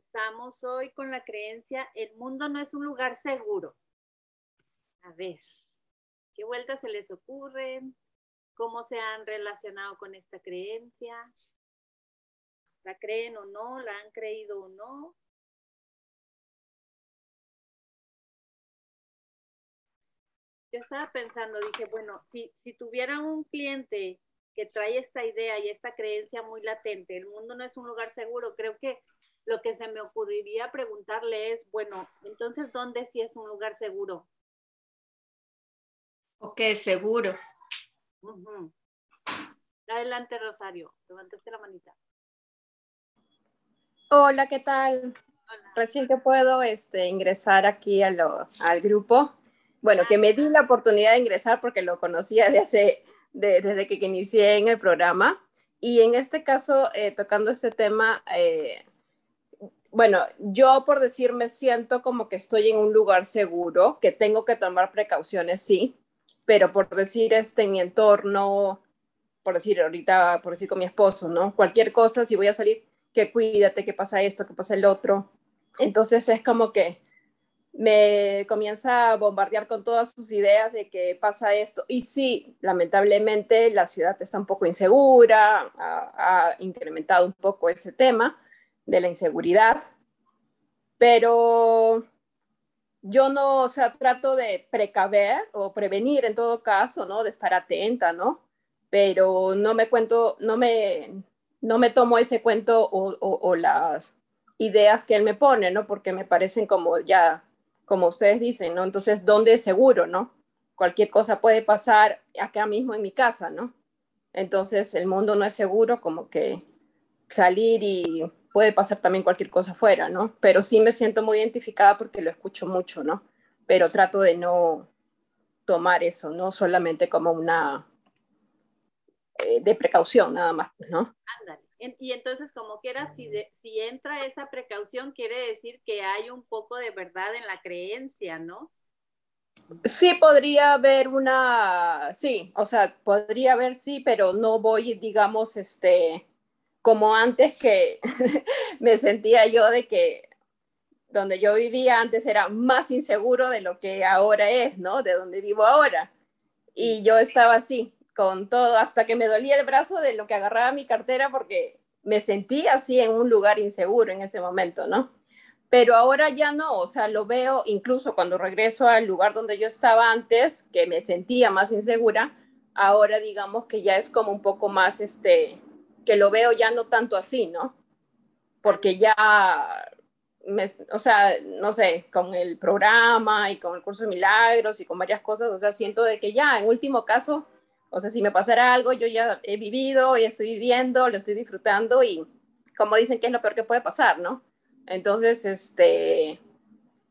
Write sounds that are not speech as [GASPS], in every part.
comenzamos hoy con la creencia, el mundo no es un lugar seguro. A ver, ¿qué vueltas se les ocurren? ¿Cómo se han relacionado con esta creencia? ¿La creen o no? ¿La han creído o no? Yo estaba pensando, dije, bueno, si, si tuviera un cliente que trae esta idea y esta creencia muy latente, el mundo no es un lugar seguro, creo que lo que se me ocurriría preguntarle es, bueno, entonces, ¿dónde sí es un lugar seguro? Ok, seguro. Adelante, Rosario, levantaste la manita. Hola, ¿qué tal? Recién que puedo este, ingresar aquí a lo, al grupo. Bueno, que me di la oportunidad de ingresar porque lo conocía de hace, desde que inicié en el programa. Y en este caso, eh, tocando este tema, eh, bueno, yo por decir me siento como que estoy en un lugar seguro, que tengo que tomar precauciones, sí, pero por decir este mi entorno, por decir ahorita, por decir con mi esposo, ¿no? Cualquier cosa, si voy a salir, que cuídate, que pasa esto, que pasa el otro. Entonces es como que me comienza a bombardear con todas sus ideas de que pasa esto. Y sí, lamentablemente la ciudad está un poco insegura, ha, incrementado un poco ese tema de la inseguridad, pero yo no, o sea, trato de precaver o prevenir en todo caso, ¿no? De estar atenta, ¿no? Pero no me cuento, no me, no me tomo ese cuento o, las ideas que él me pone, ¿no? Porque me parecen como ya como ustedes dicen, ¿no? Entonces, ¿dónde es seguro, no? Cualquier cosa puede pasar acá mismo en mi casa, ¿no? Entonces, el mundo no es seguro, como que salir y puede pasar también cualquier cosa afuera, ¿no? Pero sí me siento muy identificada porque lo escucho mucho, ¿no? Pero trato de no tomar eso, ¿no? Solamente como una eh, de precaución, nada más, ¿no? Ándale y entonces, como quiera, si, si entra esa precaución, quiere decir que hay un poco de verdad en la creencia, ¿no? Sí, podría haber una, sí, o sea, podría haber sí, pero no voy, digamos, este, como antes que [LAUGHS] me sentía yo de que donde yo vivía antes era más inseguro de lo que ahora es, ¿no? De donde vivo ahora. Y yo estaba así, con todo, hasta que me dolía el brazo de lo que agarraba mi cartera porque me sentía así en un lugar inseguro en ese momento, ¿no? Pero ahora ya no, o sea, lo veo incluso cuando regreso al lugar donde yo estaba antes, que me sentía más insegura, ahora digamos que ya es como un poco más, este, que lo veo ya no tanto así, ¿no? Porque ya, me, o sea, no sé, con el programa y con el curso de milagros y con varias cosas, o sea, siento de que ya, en último caso, o sea, si me pasara algo, yo ya he vivido, ya estoy viviendo, lo estoy disfrutando y como dicen que es lo peor que puede pasar, ¿no? Entonces, este,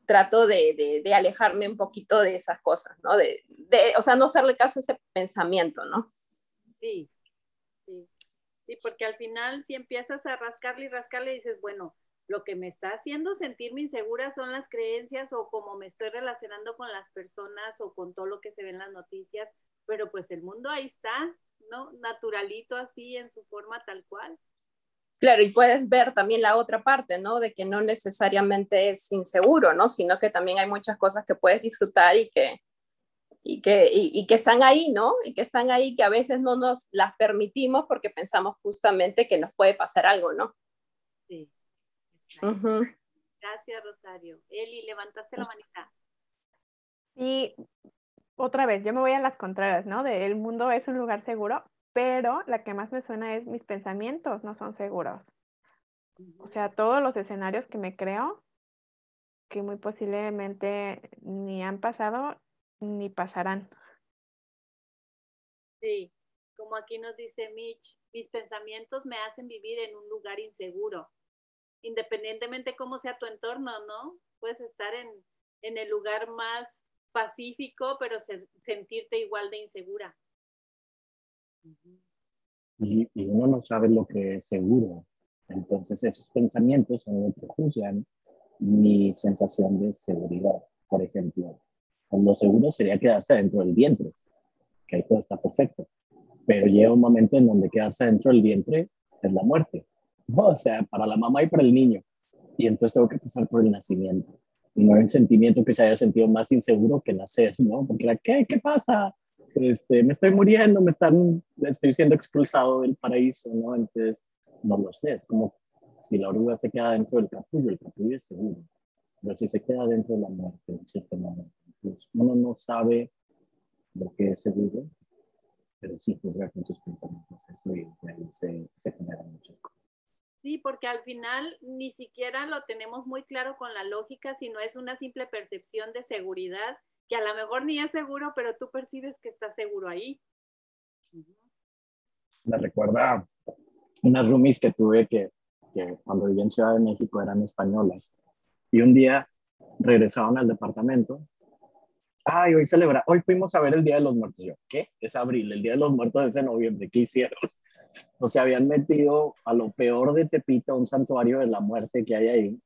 trato de, alejarme un poquito de esas cosas, ¿no? De, de, o sea, no hacerle caso a ese pensamiento, ¿no? Sí. Sí, porque al final si empiezas a rascarle y rascarle dices, bueno, lo que me está haciendo sentirme insegura son las creencias o cómo me estoy relacionando con las personas o con todo lo que se ve en las noticias pero pues el mundo ahí está, ¿no? Naturalito así en su forma tal cual. Claro, y puedes ver también la otra parte, ¿no? De que no necesariamente es inseguro, ¿no? Sino que también hay muchas cosas que puedes disfrutar y que, y que, y, que están ahí, ¿no? Y que están ahí, que a veces no nos las permitimos porque pensamos justamente que nos puede pasar algo, ¿no? Sí. Gracias, Rosario. Eli, levantaste la manita. Sí, otra vez, yo me voy a las contrarias, ¿no? De el mundo es un lugar seguro, pero la que más me suena es mis pensamientos no son seguros. O sea, todos los escenarios que me creo, que muy posiblemente ni han pasado ni pasarán. Sí, como aquí nos dice Mitch, mis pensamientos me hacen vivir en un lugar inseguro. Independientemente cómo sea tu entorno, ¿no? Puedes estar en, en el lugar más pacífico, pero sentirte igual de insegura. Y, uno no sabe lo que es seguro. Entonces esos pensamientos son los que juzgan mi sensación de seguridad. Por ejemplo, lo seguro sería quedarse dentro del vientre, que ahí todo está perfecto. Pero llega un momento en donde quedarse dentro del vientre es la muerte. O sea, para la mamá y para el niño. y entonces tengo que pasar por el nacimiento. Y no hay un sentimiento que se haya sentido más inseguro que nacer, ¿no? Porque era, ¿qué? ¿Qué pasa? Este, me estoy muriendo, me están, estoy siendo expulsado del paraíso, ¿no? Entonces, no lo sé, es como si la oruga se queda dentro del capullo, el capullo es seguro, pero si se queda dentro de la muerte, en cierto momento, entonces uno no sabe lo que es seguro, pero sí juzga con sus pensamientos eso y ahí se, se generan muchas cosas. Sí, porque al final ni siquiera lo tenemos muy claro con la lógica, sino es una simple percepción de seguridad que a lo mejor ni es seguro, pero tú percibes que está seguro ahí. Me recuerda unas roomies que tuve que, que cuando viví en Ciudad de México eran españolas y un día regresaron al departamento. Ay, hoy celebra, hoy fuimos a ver el Día de los Muertos. Yo, ¿qué? Es abril, el Día de los Muertos es en noviembre, ¿qué hicieron? [LAUGHS] O se habían metido a lo peor de Tepito, un santuario de la muerte que hay ahí,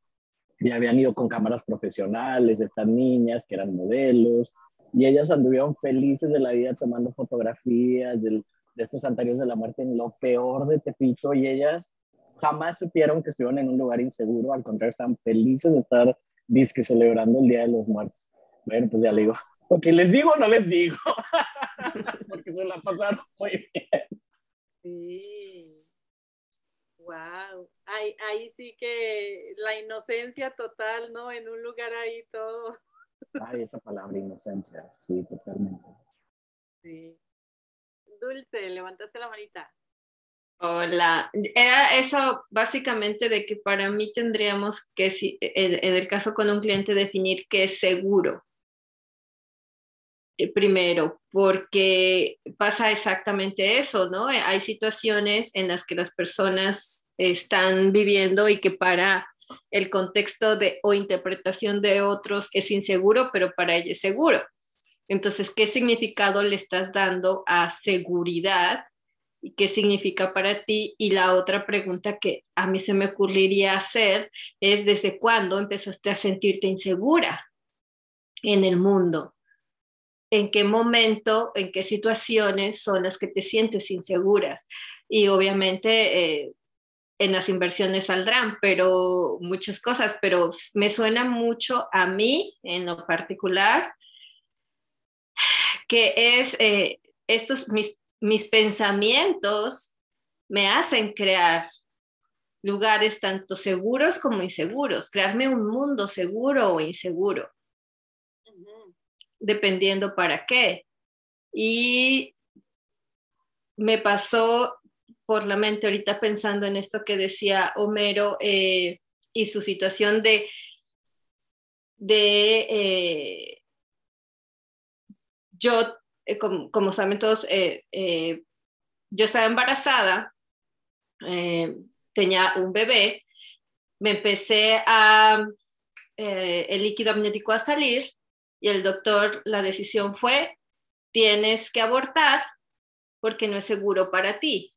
y habían ido con cámaras profesionales, estas niñas que eran modelos, y ellas anduvieron felices de la vida tomando fotografías de estos santuarios de la muerte en lo peor de Tepito, y ellas jamás supieron que estuvieron en un lugar inseguro, al contrario, estaban felices de estar disque celebrando el Día de los Muertos. Bueno, pues ya le digo, porque les digo o no les digo, [LAUGHS] porque se la pasaron muy bien. Sí. Wow. Ahí, ahí sí que la inocencia total, ¿no? En un lugar ahí todo. Ay, esa palabra inocencia, sí, totalmente. Sí. Dulce, levantaste la manita. Hola, era eso básicamente de que para mí tendríamos que, si, en, el caso con un cliente, definir qué es seguro. Eh, primero, porque pasa exactamente eso, ¿no? Eh, hay situaciones en las que las personas están viviendo y que para el contexto de o interpretación de otros es inseguro, pero para ella es seguro. Entonces, ¿qué significado le estás dando a seguridad? ¿Y qué significa para ti? Y la otra pregunta que a mí se me ocurriría hacer es, ¿desde cuándo empezaste a sentirte insegura en el mundo? En qué momento, en qué situaciones son las que te sientes inseguras. Y obviamente eh, en las inversiones saldrán, pero muchas cosas, pero me suena mucho a mí en lo particular, que es eh, estos, mis, mis pensamientos me hacen crear lugares tanto seguros como inseguros, crearme un mundo seguro o inseguro dependiendo para qué. Y me pasó por la mente ahorita pensando en esto que decía Homero eh, y su situación de, de eh, yo, eh, como, saben todos, yo estaba embarazada, tenía un bebé, me empecé a, el líquido amniótico a salir y el doctor, la decisión fue, tienes que abortar porque no es seguro para ti.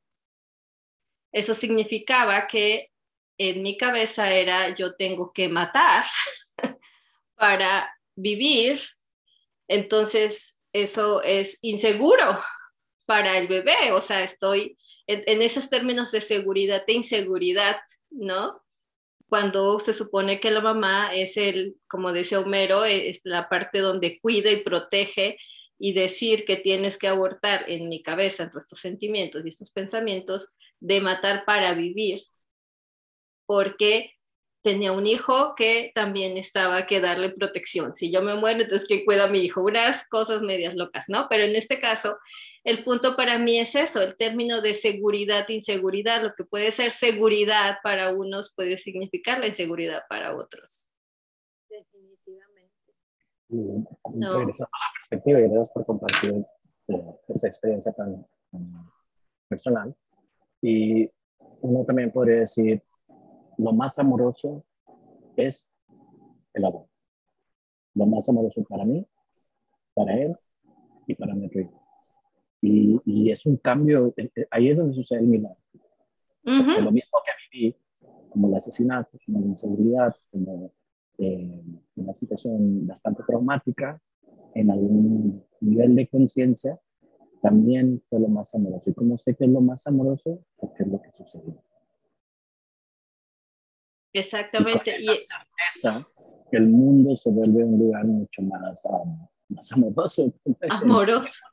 Eso significaba que en mi cabeza era yo tengo que matar [LAUGHS] para vivir, entonces eso es inseguro para el bebé, o sea, estoy en, en esos términos de seguridad, de inseguridad, ¿no? Cuando se supone que la mamá es el, como dice Homero, es la parte donde cuida y protege y decir que tienes que abortar en mi cabeza, entre estos sentimientos y estos pensamientos, de matar para vivir, porque tenía un hijo que también estaba que darle protección. Si yo me muero, entonces ¿quién cuida a mi hijo? Unas cosas medias locas, ¿no? Pero en este caso, el punto para mí es eso, el término de seguridad, inseguridad, lo que puede ser seguridad para unos puede significar la inseguridad para otros. Definitivamente. no. a la perspectiva y gracias por compartir eh, esa experiencia tan, personal. Y uno también podría decir, lo más amoroso es el amor. Lo más amoroso para mí, para él y para mi hijo. Y, es un cambio, eh, eh, ahí es donde sucede el milagro. Lo mismo que viví, como el asesinato, como la inseguridad, como eh, una situación bastante traumática, en algún nivel de conciencia, también fue lo más amoroso. ¿Y cómo sé que es lo más amoroso? Porque es lo que sucedió. Exactamente. Y con esa certeza, el mundo se vuelve un lugar mucho más, um, más amoroso. [LAUGHS] Amoroso.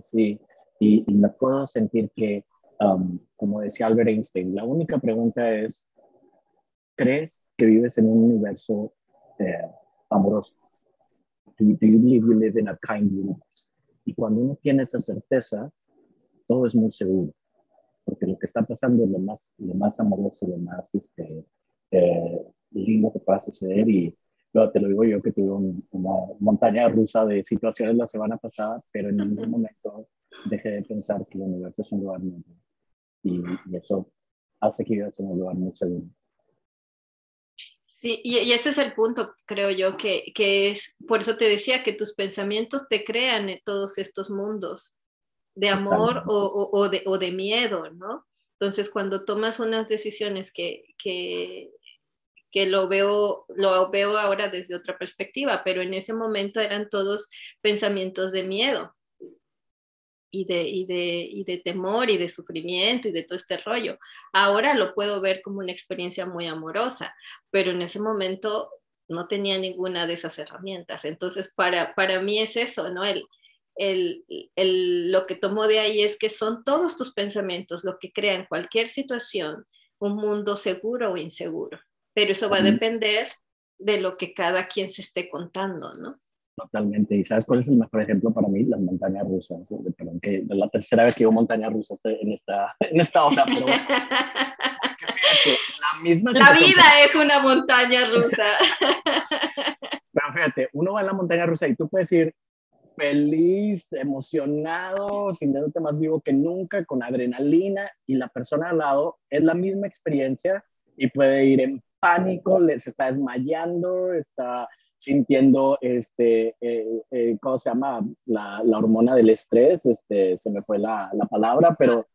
Sí. Y, y, me puedo sentir que, um, como decía Albert Einstein, la única pregunta es, ¿crees que vives en un universo eh, amoroso? Do, do, you believe you live in a kind universe? Y cuando uno tiene esa certeza, todo es muy seguro, porque lo que está pasando es lo más, lo más amoroso, lo más este, eh, lindo que pueda suceder y te lo digo yo que tuve una montaña rusa de situaciones la semana pasada, pero en ningún momento dejé de pensar que el universo es un lugar muy y, y eso hace que vivas en un lugar muy seguro. Sí, y, y, ese es el punto, creo yo, que, que, es, por eso te decía que tus pensamientos te crean en todos estos mundos de amor o, o, o, de, o, de, miedo, ¿no? Entonces, cuando tomas unas decisiones que, que, que lo veo, lo veo ahora desde otra perspectiva, pero en ese momento eran todos pensamientos de miedo y de, y de, y de temor y de sufrimiento y de todo este rollo. Ahora lo puedo ver como una experiencia muy amorosa, pero en ese momento no tenía ninguna de esas herramientas. Entonces, para, para mí es eso, ¿no? El, el, el, lo que tomo de ahí es que son todos tus pensamientos lo que crean cualquier situación, un mundo seguro o inseguro pero eso va a depender de lo que cada quien se esté contando, ¿no? Totalmente. ¿Y sabes cuál es el mejor ejemplo para mí? Las montañas rusas. Perdón, que es la tercera vez que digo montañas rusas en esta, [LAUGHS] en esta hora, pero [LAUGHS] la misma La vida es una montaña rusa. [LAUGHS] pero fíjate, uno va en la montaña rusa y tú puedes ir feliz, emocionado, sintiéndote más vivo que nunca, con adrenalina, y la persona al lado es la misma experiencia y puede ir en pánico, se está desmayando, está sintiendo, este, eh, eh, ¿cómo se llama? La, la, hormona del estrés, este, se me fue la, la palabra, pero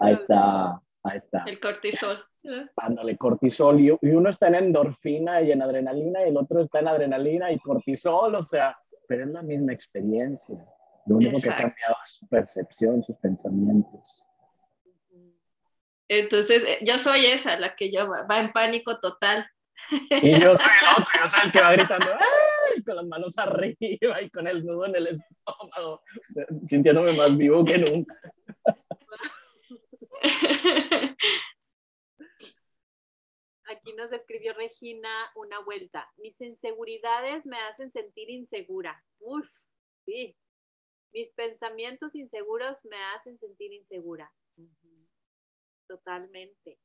ahí está, ahí está. El cortisol. Dándole cortisol y, y, uno está en endorfina y en adrenalina y el otro está en adrenalina y cortisol, o sea, pero es la misma experiencia. Lo único Exacto. que ha cambiado es su percepción, sus pensamientos. Entonces, eh, yo soy esa, la que yo va en pánico total. Y yo soy el [LAUGHS] otro, yo soy el que va gritando ¡Ay! con las manos arriba y con el nudo en el estómago, sintiéndome más vivo que nunca. [LAUGHS] Aquí nos escribió Regina una vuelta. Mis inseguridades me hacen sentir insegura. Uf, sí. Mis pensamientos inseguros me hacen sentir insegura. Totalmente.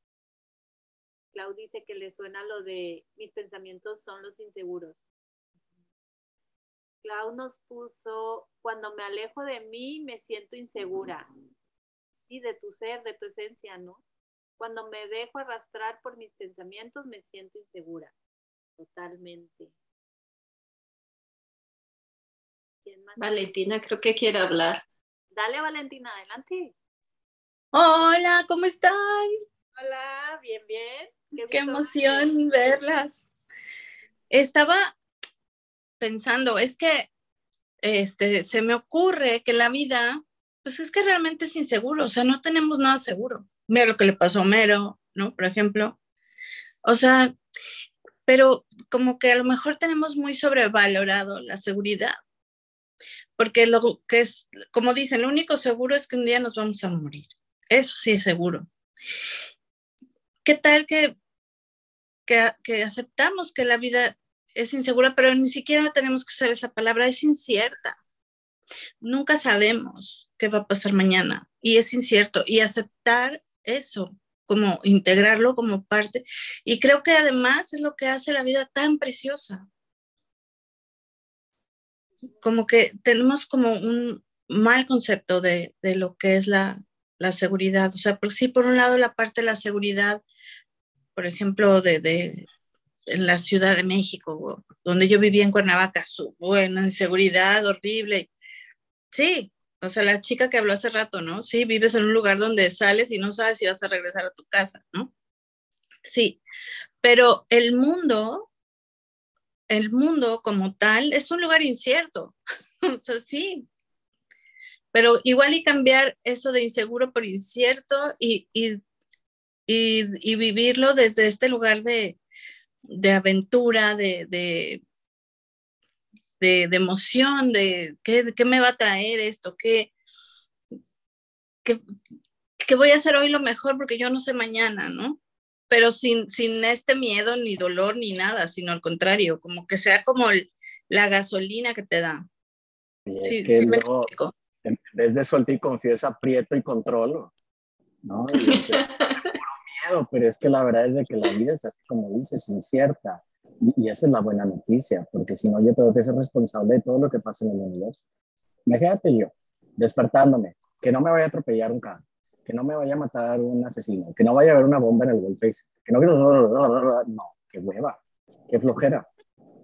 Clau dice que le suena lo de mis pensamientos son los inseguros. Clau nos puso, cuando me alejo de mí me siento insegura. Y de tu ser, de tu esencia, ¿no? Cuando me dejo arrastrar por mis pensamientos me siento insegura. Totalmente. Valentina, creo que quiere hablar. Dale, Valentina, adelante. Hola, ¿cómo están? Hola, bien, bien. Qué, Qué emoción verlas. Estaba pensando, es que este, se me ocurre que la vida, pues es que realmente es inseguro, o sea, no tenemos nada seguro. Mira lo que le pasó a Mero, ¿no? Por ejemplo. O sea, pero como que a lo mejor tenemos muy sobrevalorado la seguridad, porque lo que es, como dicen, lo único seguro es que un día nos vamos a morir. Eso sí es seguro. ¿Qué tal que, que, aceptamos que la vida es insegura, pero ni siquiera tenemos que usar esa palabra, es incierta? Nunca sabemos qué va a pasar mañana y es incierto. Y aceptar eso, como integrarlo como parte. Y creo que además es lo que hace la vida tan preciosa. Como que tenemos como un mal concepto de, de lo que es la, la seguridad. O sea, por, sí, por un lado la parte de la seguridad, por ejemplo, de, de en la Ciudad de México, donde yo vivía en Cuernavaca, su buena inseguridad horrible. Sí, o sea, la chica que habló hace rato, ¿no? Sí, vives en un lugar donde sales y no sabes si vas a regresar a tu casa, ¿no? Sí, pero el mundo, el mundo como tal, es un lugar incierto. [LAUGHS] o sea, sí, pero igual y cambiar eso de inseguro por incierto y, y, y, vivirlo desde este lugar de, aventura, de, de, emoción, de qué, qué, me va a traer esto, qué, qué, voy a hacer hoy lo mejor porque yo no sé mañana, ¿no? Pero sin, sin este miedo, ni dolor, ni nada, sino al contrario, como que sea como la gasolina que te da. Sí, sí en vez de suelta y confío aprieto y controlo, ¿no? Y [LAUGHS] miedo, pero es que la verdad es de que la vida es así como dices, incierta. Y, esa es la buena noticia, porque si no yo tengo que ser responsable de todo lo que pasa en el universo. Imagínate yo, despertándome, que no me vaya a atropellar un carro, que no me vaya a matar un asesino, que no vaya a haber una bomba en el World Face, que no [LAUGHS] No, qué hueva, qué flojera.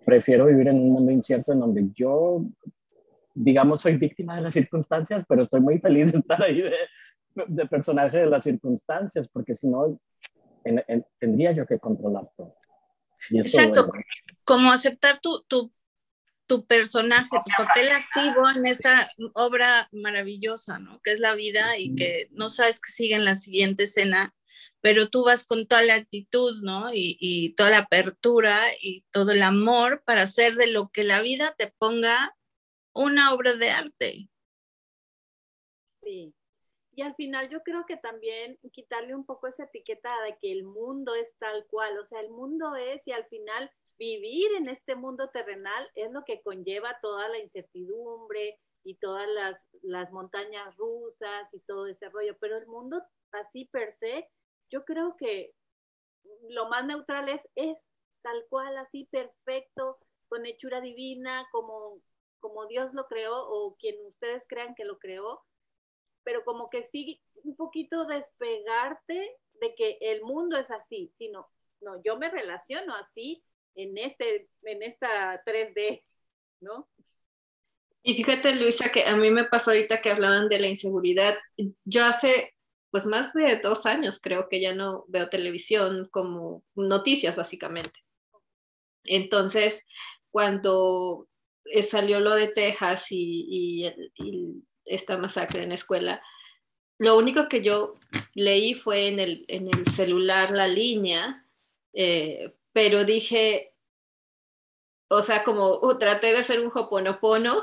Prefiero vivir en un mundo incierto en donde yo digamos, soy víctima de las circunstancias, pero estoy muy feliz de estar ahí de, personaje de las circunstancias, porque si no, tendría yo que controlar todo. Exacto, como aceptar tu, tu, tu personaje, tu papel activo en esta obra maravillosa, ¿no? Que es la vida y que no sabes que sigue en la siguiente escena, pero tú vas con toda la actitud, ¿no? Y, y, toda la apertura y todo el amor para hacer de lo que la vida te ponga una obra de arte. Sí. Y al final yo creo que también quitarle un poco esa etiqueta de que el mundo es tal cual, o sea, el mundo es y al final vivir en este mundo terrenal es lo que conlleva toda la incertidumbre y todas las, las montañas rusas y todo ese rollo, pero el mundo así per se, yo creo que lo más neutral es, es tal cual, así perfecto, con hechura divina, como como Dios lo creó o quien ustedes crean que lo creó, pero como que sí un poquito despegarte de que el mundo es así, sino, no, yo me relaciono así en, este, en esta 3D, ¿no? Y fíjate, Luisa, que a mí me pasó ahorita que hablaban de la inseguridad. Yo hace, pues más de dos años creo que ya no veo televisión como noticias, básicamente. Entonces, cuando salió lo de Texas y, esta masacre en la escuela, lo único que yo leí fue en el, en el celular la línea, eh, pero dije, o sea, como uh, traté de hacer un hoponopono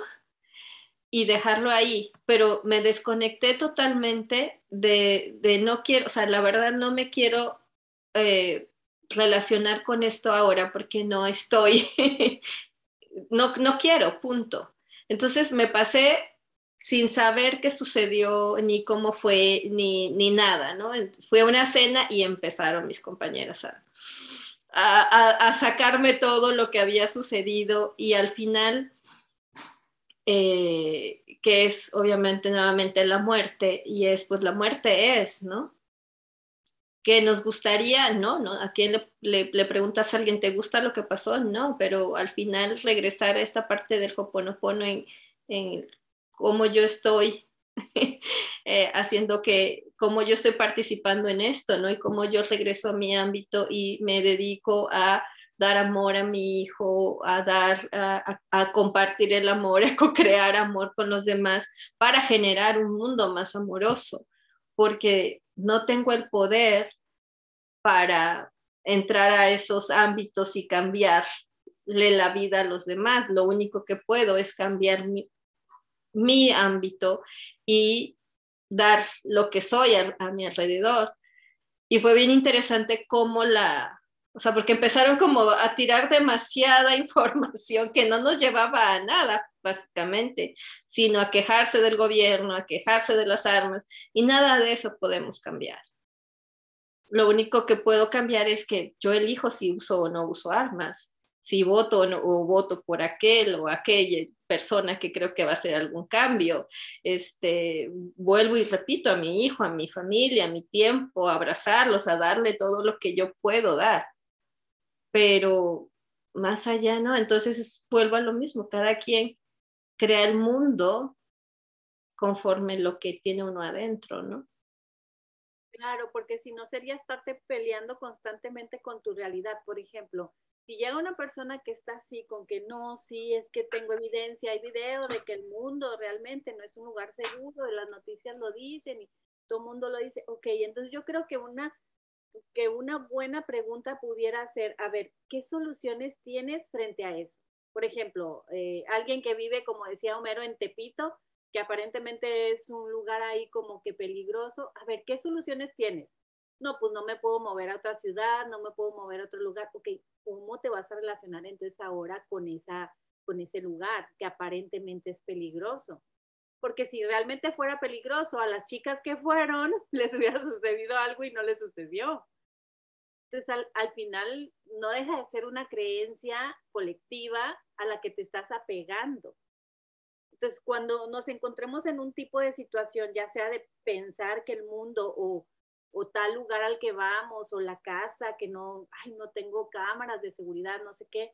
y dejarlo ahí, pero me desconecté totalmente de, de no quiero, o sea, la verdad no me quiero eh, relacionar con esto ahora porque no estoy [LAUGHS] no, no quiero, punto. Entonces me pasé sin saber qué sucedió, ni cómo fue, ni, ni nada, ¿no? Fue una cena y empezaron mis compañeras a, a, sacarme todo lo que había sucedido y al final, eh, que es obviamente nuevamente la muerte, y es pues la muerte es, ¿no? Que nos gustaría, no, no, a quién le, le, preguntas a alguien, ¿te gusta lo que pasó? No, pero al final regresar a esta parte del Hoponopono en, en cómo yo estoy [LAUGHS] eh, haciendo que, cómo yo estoy participando en esto, ¿no? Y cómo yo regreso a mi ámbito y me dedico a dar amor a mi hijo, a dar, a, a compartir el amor, [LAUGHS] a co-crear amor con los demás para generar un mundo más amoroso, porque no tengo el poder para entrar a esos ámbitos y cambiarle la vida a los demás. Lo único que puedo es cambiar mi, ámbito y dar lo que soy a, a, mi alrededor. Y fue bien interesante cómo la, o sea, porque empezaron como a tirar demasiada [LAUGHS] información que no nos llevaba a nada, básicamente, sino a quejarse del gobierno, a quejarse de las armas, y nada de eso podemos cambiar lo único que puedo cambiar es que yo elijo si uso o no uso armas, si voto o, no, o voto por aquel o aquella persona que creo que va a hacer algún cambio. Este, vuelvo y repito a mi hijo, a mi familia, a mi tiempo, a abrazarlos, a darle todo lo que yo puedo dar. Pero más allá, ¿no? Entonces vuelvo a lo mismo, cada quien crea el mundo conforme lo que tiene uno adentro, ¿no? Claro, porque si no sería estarte peleando constantemente con tu realidad. Por ejemplo, si llega una persona que está así, con que no, sí, es que tengo evidencia, hay video de que el mundo realmente no es un lugar seguro, las noticias lo dicen y todo el mundo lo dice, ok, entonces yo creo que una, que una buena pregunta pudiera ser, a ver, ¿qué soluciones tienes frente a eso? Por ejemplo, eh, alguien que vive, como decía Homero, en Tepito, que aparentemente es un lugar ahí como que peligroso, a ver, ¿qué soluciones tienes? No, pues no me puedo mover a otra ciudad, no me puedo mover a otro lugar. Ok, ¿cómo te vas a relacionar entonces ahora con, esa, con ese lugar que aparentemente es peligroso? Porque si realmente fuera peligroso, a las chicas que fueron [LAUGHS] les hubiera sucedido algo y no les sucedió. Entonces, al, al, final, no deja de ser una creencia colectiva a la que te estás apegando. Entonces, cuando nos encontremos en un tipo de situación, ya sea de pensar que el mundo o, o tal lugar al que vamos, o la casa, que no, ay, no tengo cámaras de seguridad, no sé qué,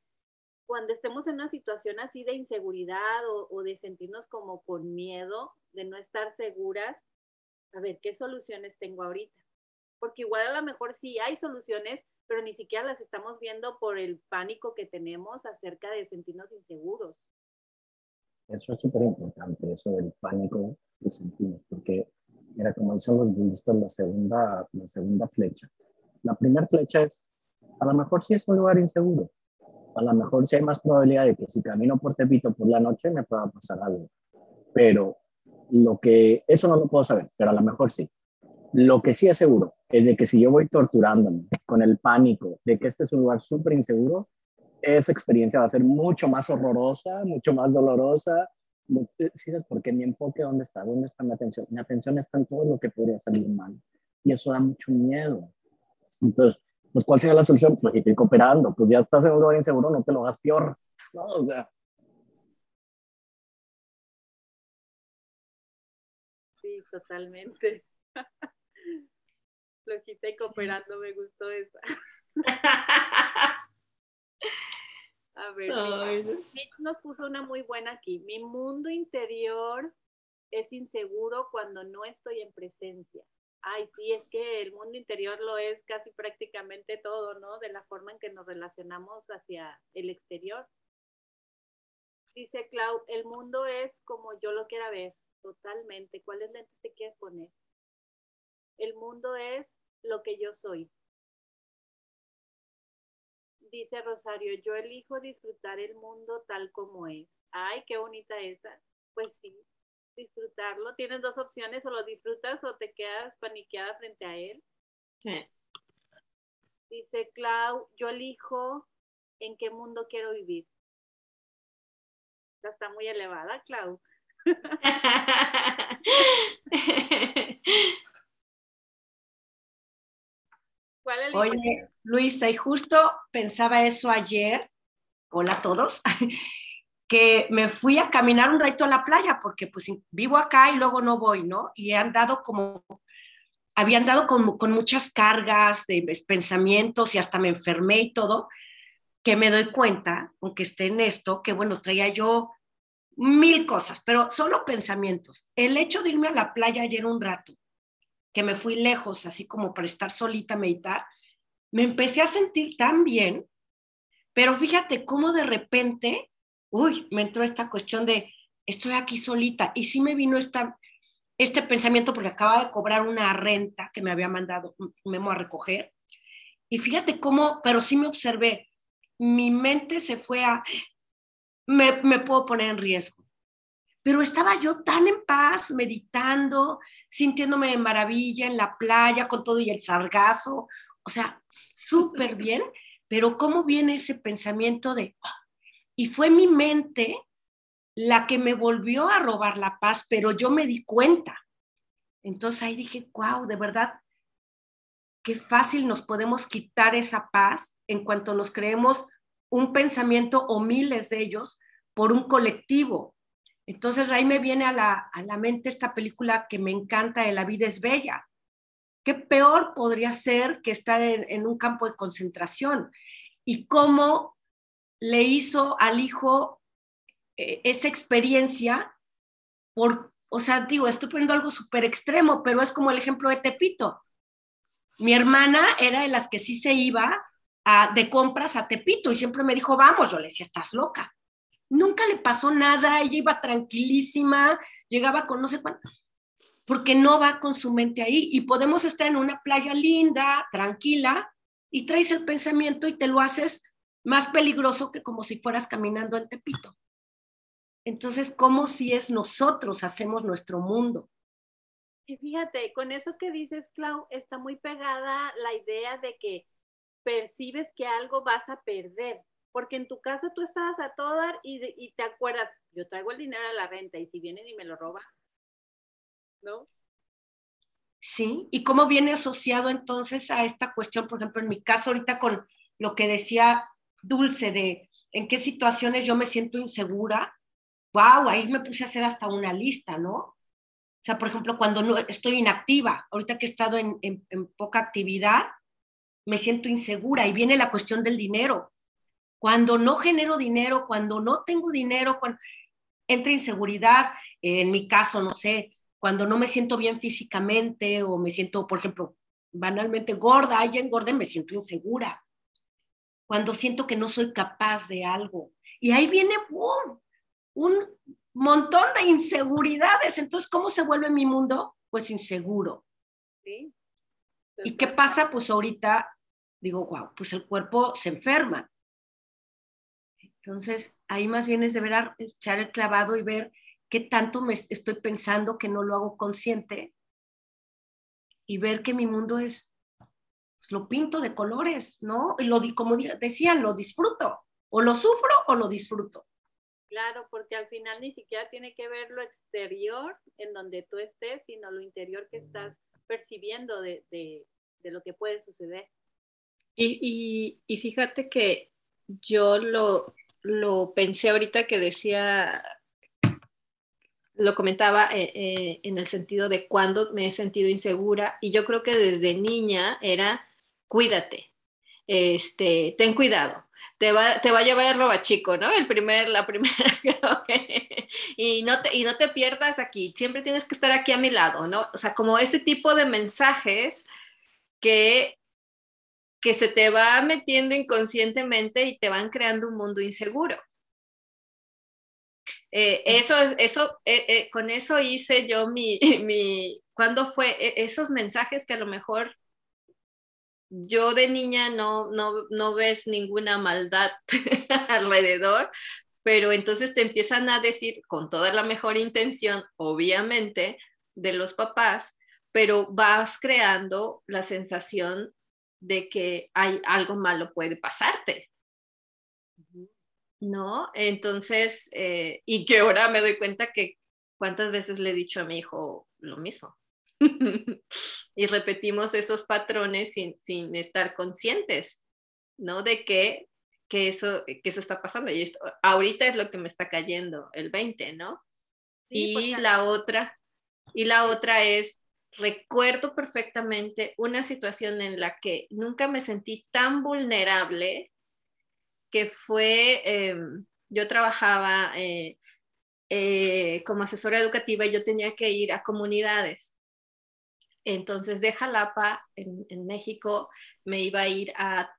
cuando estemos en una situación así de inseguridad o, o de sentirnos como con miedo, de no estar seguras, a ver, ¿qué soluciones tengo ahorita? porque igual a lo mejor sí hay soluciones, pero ni siquiera las estamos viendo por el pánico que tenemos acerca de sentirnos inseguros. Eso es súper importante, eso del pánico que sentimos, porque era como dicen los budistas, la segunda, la segunda flecha. La primera flecha es, a lo mejor sí es un lugar inseguro, a lo mejor sí hay más probabilidad de que si camino por Tepito por la noche me pueda pasar algo, pero lo que, eso no lo puedo saber, pero a lo mejor sí. Lo que sí es seguro es de que si yo voy torturándome con el pánico de que este es un lugar súper inseguro, esa experiencia va a ser mucho más horrorosa, mucho más dolorosa. ¿Sí sabes por qué mi enfoque dónde está? ¿Dónde está mi atención? Mi atención está en todo lo que podría salir mal. Y eso da mucho miedo. Entonces, pues, ¿cuál sería la solución? Pues ir cooperando. Pues ya estás en un lugar inseguro, no te lo hagas peor. No, o sea, Sí, totalmente. [LAUGHS] Flojita y cooperando, me gustó esa. [LAUGHS] A ver, Ay, no. Nick nos puso una muy buena aquí. Mi mundo interior es inseguro cuando no estoy en presencia. Ay, sí, es que el mundo interior lo es casi prácticamente todo, ¿no? De la forma en que nos relacionamos hacia el exterior. Dice Clau, el mundo es como yo lo quiera ver, totalmente. ¿Cuáles lentes te quieres poner? El mundo es lo que yo soy. Dice Rosario, yo elijo disfrutar el mundo tal como es. Ay, qué bonita esa. Pues sí, disfrutarlo. Tienes dos opciones, o lo disfrutas o te quedas paniqueada frente a él. Sí. Dice Clau, yo elijo en qué mundo quiero vivir. Está muy elevada, Clau. [LAUGHS] ¿Cuál? Oye, Luisa, y justo pensaba eso ayer, hola a todos, [LAUGHS] que me fui a caminar un rato a la playa, porque pues vivo acá y luego no voy, ¿no? Y he andado como, había andado con, con muchas cargas de pensamientos y hasta me enfermé y todo, que me doy cuenta, aunque esté en esto, que bueno, traía yo mil cosas, pero solo pensamientos. El hecho de irme a la playa ayer un rato, que me fui lejos, así como para estar solita a meditar, me empecé a sentir tan bien, pero fíjate cómo de repente, uy, me entró esta cuestión de, estoy aquí solita, y sí me vino esta, este pensamiento porque acaba de cobrar una renta que me había mandado un memo a recoger, y fíjate cómo, pero sí me observé, mi mente se fue a, me, me puedo poner en riesgo. Pero estaba yo tan en paz, meditando, sintiéndome de maravilla en la playa con todo y el sargazo, o sea, súper bien, pero ¿cómo viene ese pensamiento de... "Ah"? Y fue mi mente la que me volvió a robar la paz, pero yo me di cuenta. Entonces ahí dije, wow, de verdad, qué fácil nos podemos quitar esa paz en cuanto nos creemos un pensamiento o miles de ellos por un colectivo. Entonces ahí me viene a la, a la mente esta película que me encanta de La vida es bella. ¿Qué peor podría ser que estar en, un campo de concentración? Y cómo le hizo al hijo eh, esa experiencia por, o sea, digo, estoy poniendo algo súper extremo, pero es como el ejemplo de Tepito. Mi hermana era de las que sí se iba a, de compras a Tepito y siempre me dijo, vamos, yo le decía, estás loca. Nunca le pasó nada, ella iba tranquilísima, llegaba con no sé cuánto. Porque no va con su mente ahí. Y podemos estar en una playa linda, tranquila, y traes el pensamiento y te lo haces más peligroso que como si fueras caminando en Tepito. Entonces, ¿cómo si es nosotros hacemos nuestro mundo? Y fíjate, con eso que dices, Clau, está muy pegada la idea de que percibes que algo vas a perder, porque en tu caso tú estabas a todo dar y, te acuerdas, yo traigo el dinero de la renta y si vienen y me lo roban, ¿no? Sí, ¿y cómo viene asociado entonces a esta cuestión, por ejemplo, en mi caso ahorita con lo que decía Dulce de en qué situaciones yo me siento insegura? Wow, ahí me puse a hacer hasta una lista, ¿no? O sea, por ejemplo, cuando no estoy inactiva, ahorita que he estado en, poca actividad, me siento insegura y viene la cuestión del dinero. Cuando no genero dinero, cuando no tengo dinero, entra inseguridad, en mi caso, no sé, cuando no me siento bien físicamente o me siento, por ejemplo, banalmente gorda, alguien gorda, me siento insegura. Cuando siento que no soy capaz de algo. Y ahí viene ¡boom! un montón de inseguridades. Entonces, ¿cómo se vuelve mi mundo? Pues inseguro. Sí. ¿Y qué pasa? Pues ahorita digo, wow, pues el cuerpo se enferma. Entonces, ahí más bien es deber echar el clavado y ver qué tanto me estoy pensando que no lo hago consciente y ver que mi mundo es, pues, lo pinto de colores, ¿no? Y lo, como decían, lo disfruto. O lo sufro o lo disfruto. Claro, porque al final ni siquiera tiene que ver lo exterior en donde tú estés, sino lo interior que estás percibiendo de, de lo que puede suceder. Y, y, fíjate que yo lo, lo, pensé ahorita que decía, lo comentaba eh, eh, en el sentido de cuando me he sentido insegura y yo creo que desde niña era cuídate, este, ten cuidado. Te va, te va a llevar el robachico, ¿no? El primer, la primera, [LAUGHS] y, no te, y no te pierdas aquí, siempre tienes que estar aquí a mi lado, ¿no? O sea, como ese tipo de mensajes que que se te va metiendo inconscientemente y te van creando un mundo inseguro. Eh, eso, eso, eh, eh, con eso hice yo mi, [LAUGHS] mi, ¿cuándo fue? E, esos mensajes que a lo mejor yo de niña no, no, no ves ninguna maldad [LAUGHS] alrededor, pero entonces te empiezan a decir con toda la mejor intención, obviamente, de los papás, pero vas creando la sensación de que hay algo malo puede pasarte. ¿No? Entonces, eh, y que ahora me doy cuenta que cuántas veces le he dicho a mi hijo lo mismo. [LAUGHS] y repetimos esos patrones sin, sin, estar conscientes, ¿no? De que, que, eso, que eso está pasando. Y esto, ahorita es lo que me está cayendo, el 20, ¿no? y la otra, y la otra es recuerdo perfectamente una situación en la que nunca me sentí tan vulnerable que fue, em, yo trabajaba eh, eh, como asesora educativa y yo tenía que ir a comunidades. Entonces de Jalapa, en, en México, me iba a ir a,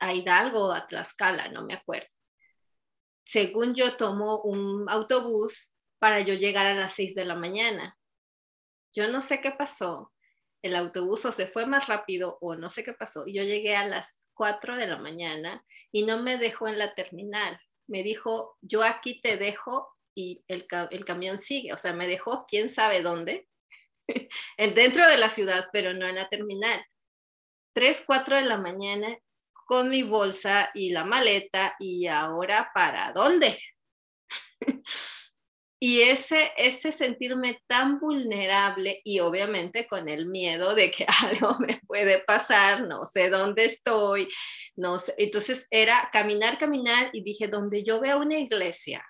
a Hidalgo o a Tlaxcala, no me acuerdo. Según yo tomo un autobús para yo llegar a las 6 de la mañana yo no sé qué pasó, el autobús se fue más rápido o no sé qué pasó. Yo llegué a las 4 de la mañana y no me dejó en la terminal. Me dijo, yo aquí te dejo y el, el camión sigue. O sea, me dejó quién sabe dónde, [LAUGHS] dentro de la ciudad, pero no en la terminal. 3, 4 de la mañana con mi bolsa y la maleta y ahora para dónde. [LAUGHS] Y ese, ese sentirme tan vulnerable y obviamente con el miedo de que [LAUGHS] algo me puede pasar, no sé dónde estoy, no sé. Entonces era caminar, caminar y dije, donde yo vea una iglesia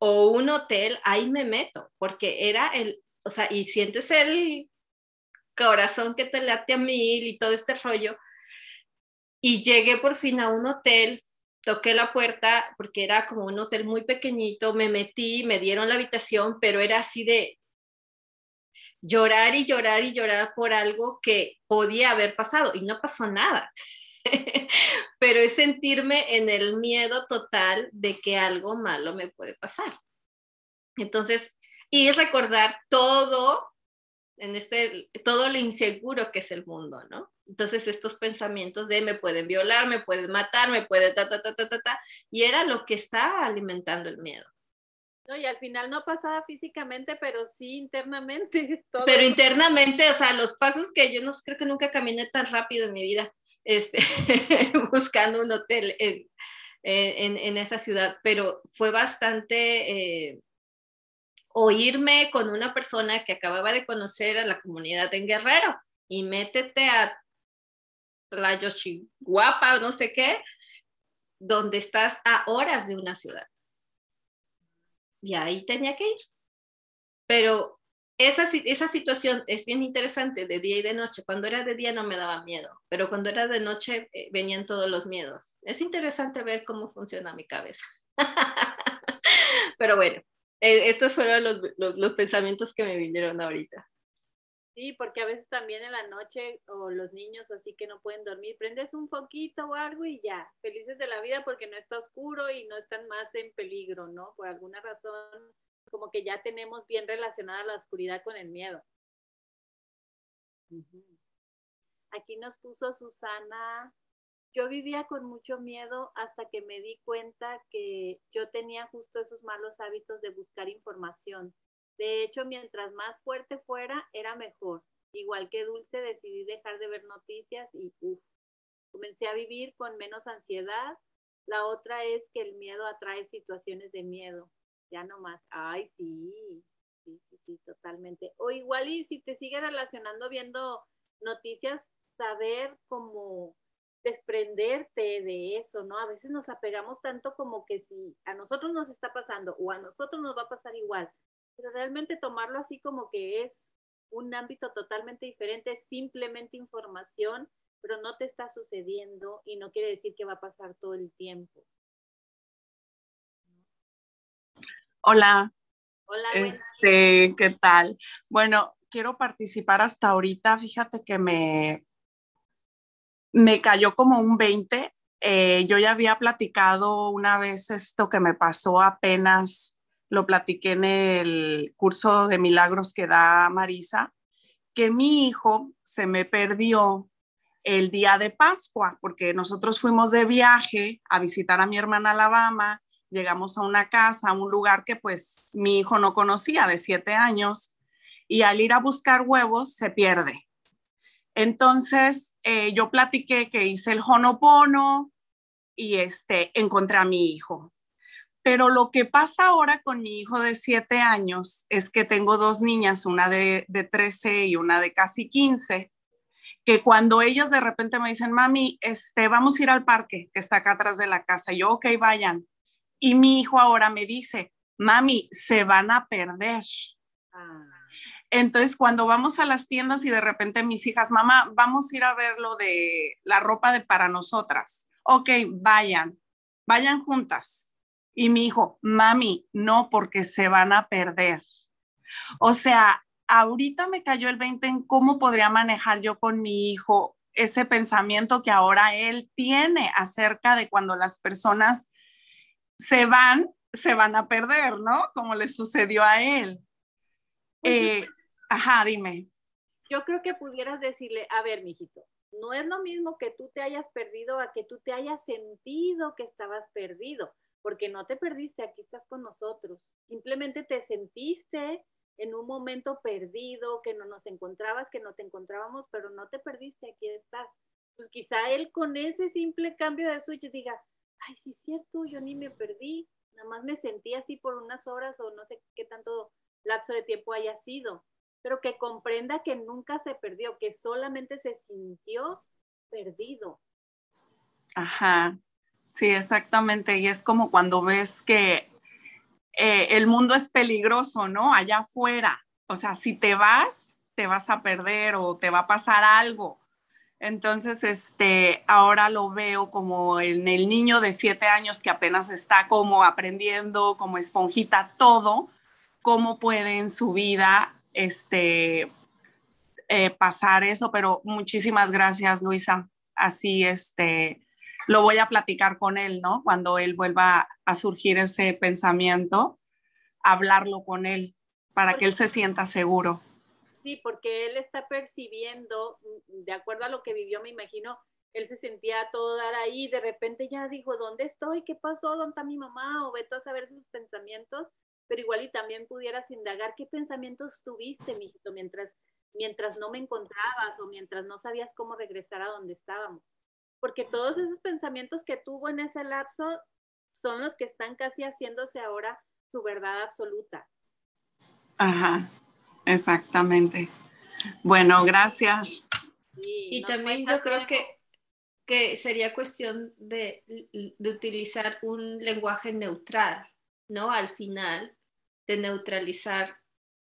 o un hotel, ahí me meto, porque era el, o sea, y sientes el corazón que te late a mil y todo este rollo. Y llegué por fin a un hotel toqué la puerta porque era como un hotel muy pequeñito, me metí, me dieron la habitación, pero era así de llorar y llorar y llorar por algo que podía haber pasado y no pasó nada. [LAUGHS] pero es sentirme en el miedo total de que algo malo me puede pasar. Entonces, y recordar todo en este, todo lo inseguro que es el mundo, ¿no? Entonces estos pensamientos de me pueden violar, me pueden matar, me pueden ta, ta, ta, ta, ta, ta, y era lo que estaba alimentando el miedo. No, y al final no pasaba físicamente, pero sí internamente. [LAUGHS] Pero internamente, o sea, los pasos que yo no creo que nunca caminé tan rápido en mi vida, este, [LAUGHS] buscando un hotel en, en, en, esa ciudad, pero fue bastante eh, oírme con una persona que acababa de conocer a la comunidad en Guerrero y métete a la Yoshiguapa o no sé qué, donde estás a horas de una ciudad. Y ahí tenía que ir. Pero esa, esa situación es bien interesante de día y de noche. Cuando era de día no me daba miedo, pero cuando era de noche eh, venían todos los miedos. Es interesante ver cómo funciona mi cabeza. [LAUGHS] pero bueno, eh, estos fueron los, los, los, pensamientos que me vinieron ahorita. Sí, porque a veces también en la noche o los niños o así que no pueden dormir, prendes un poquito o algo y ya, felices de la vida porque no está oscuro y no están más en peligro, ¿no? Por alguna razón, como que ya tenemos bien relacionada la oscuridad con el miedo. Aquí nos puso Susana yo vivía con mucho miedo hasta que me di cuenta que yo tenía justo esos malos hábitos de buscar información. De hecho, mientras más fuerte fuera, era mejor. Igual que Dulce, decidí dejar de ver noticias y uf, comencé a vivir con menos ansiedad. La otra es que el miedo atrae situaciones de miedo. Ya no más. Ay, sí, sí, sí, sí, totalmente. O igual y si te sigue relacionando viendo noticias, saber cómo desprenderte de eso, ¿no? A veces nos apegamos tanto como que si a nosotros nos está pasando o a nosotros nos va a pasar igual, pero realmente tomarlo así como que es un ámbito totalmente diferente, es simplemente información, pero no te está sucediendo y no quiere decir que va a pasar todo el tiempo. Hola. Hola. Este, ¿qué tal? Bueno, quiero participar hasta ahorita. Fíjate que me, me cayó como un 20. Eh, yo ya había platicado una vez esto que me pasó apenas, lo platiqué en el curso de milagros que da Marisa, que mi hijo se me perdió el día de Pascua, porque nosotros fuimos de viaje a visitar a mi hermana Alabama, llegamos a una casa, a un lugar que pues mi hijo no conocía de siete años, y al ir a buscar huevos se pierde. Entonces, eh, yo platiqué que hice el Honopono y este, encontré a mi hijo. Pero lo que pasa ahora con mi hijo de siete años es que tengo dos niñas, una de, de 13 y una de casi 15, que cuando ellas de repente me dicen, mami, este, vamos a ir al parque que está acá atrás de la casa, yo, ok, vayan. Y mi hijo ahora me dice, mami, se van a perder. Ah. Entonces, cuando vamos a las tiendas y de repente mis hijas, mamá, vamos a ir a ver lo de la ropa de para nosotras. Ok, vayan, vayan juntas. Y mi hijo, mami, no, porque se van a perder. O sea, ahorita me cayó el 20 en cómo podría manejar yo con mi hijo ese pensamiento que ahora él tiene acerca de cuando las personas se van, se van a perder, ¿no? Como le sucedió a él. Pues eh, Ajá, dime. Yo creo que pudieras decirle, a ver, mijito, no es lo mismo que tú te hayas perdido a que tú te hayas sentido que estabas perdido, porque no te perdiste, aquí estás con nosotros. Simplemente te sentiste en un momento perdido, que no nos encontrabas, que no te encontrábamos, pero no te perdiste, aquí estás. Pues quizá él con ese simple cambio de switch diga, ay, sí es cierto, yo ni me perdí, nada más me sentí así por unas horas o no sé qué tanto lapso de tiempo haya sido pero que comprenda que nunca se perdió, que solamente se sintió perdido. Ajá, sí, exactamente. Y es como cuando ves que eh, el mundo es peligroso, ¿no? Allá afuera. O sea, si te vas, te vas a perder o te va a pasar algo. Entonces, este, ahora lo veo como en el niño de siete años que apenas está como aprendiendo, como esponjita todo, cómo puede en su vida este, eh, pasar eso, pero muchísimas gracias, Luisa. Así, este, lo voy a platicar con él, ¿no? Cuando él vuelva a surgir ese pensamiento, hablarlo con él para que él se sienta seguro. Sí, porque él está percibiendo, de acuerdo a lo que vivió, me imagino, él se sentía todo dar ahí, de repente ya dijo, ¿dónde estoy? ¿Qué pasó? ¿Dónde está mi mamá? O vete a saber sus pensamientos, pero igual y también pudieras indagar qué pensamientos tuviste, mijito, mientras, mientras no me encontrabas o mientras no sabías cómo regresar a donde estábamos. Porque todos esos pensamientos que tuvo en ese lapso son los que están casi haciéndose ahora su verdad absoluta. Ajá, exactamente. Bueno, gracias. y también yo creo que que sería cuestión de, utilizar un lenguaje neutral, ¿no? Al final, de neutralizar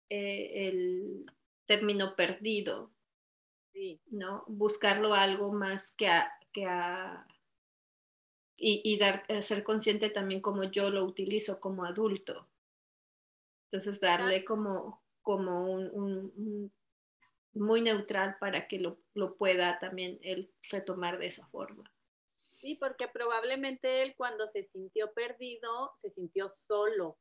eh, el término perdido, ¿no? Buscarlo algo más que a... Que y, dar, eh, ser consciente también como yo lo utilizo como adulto. Entonces, darle como, como un muy neutral para que lo, lo pueda también él retomar de esa forma. Sí, porque probablemente él cuando se sintió perdido, se sintió solo,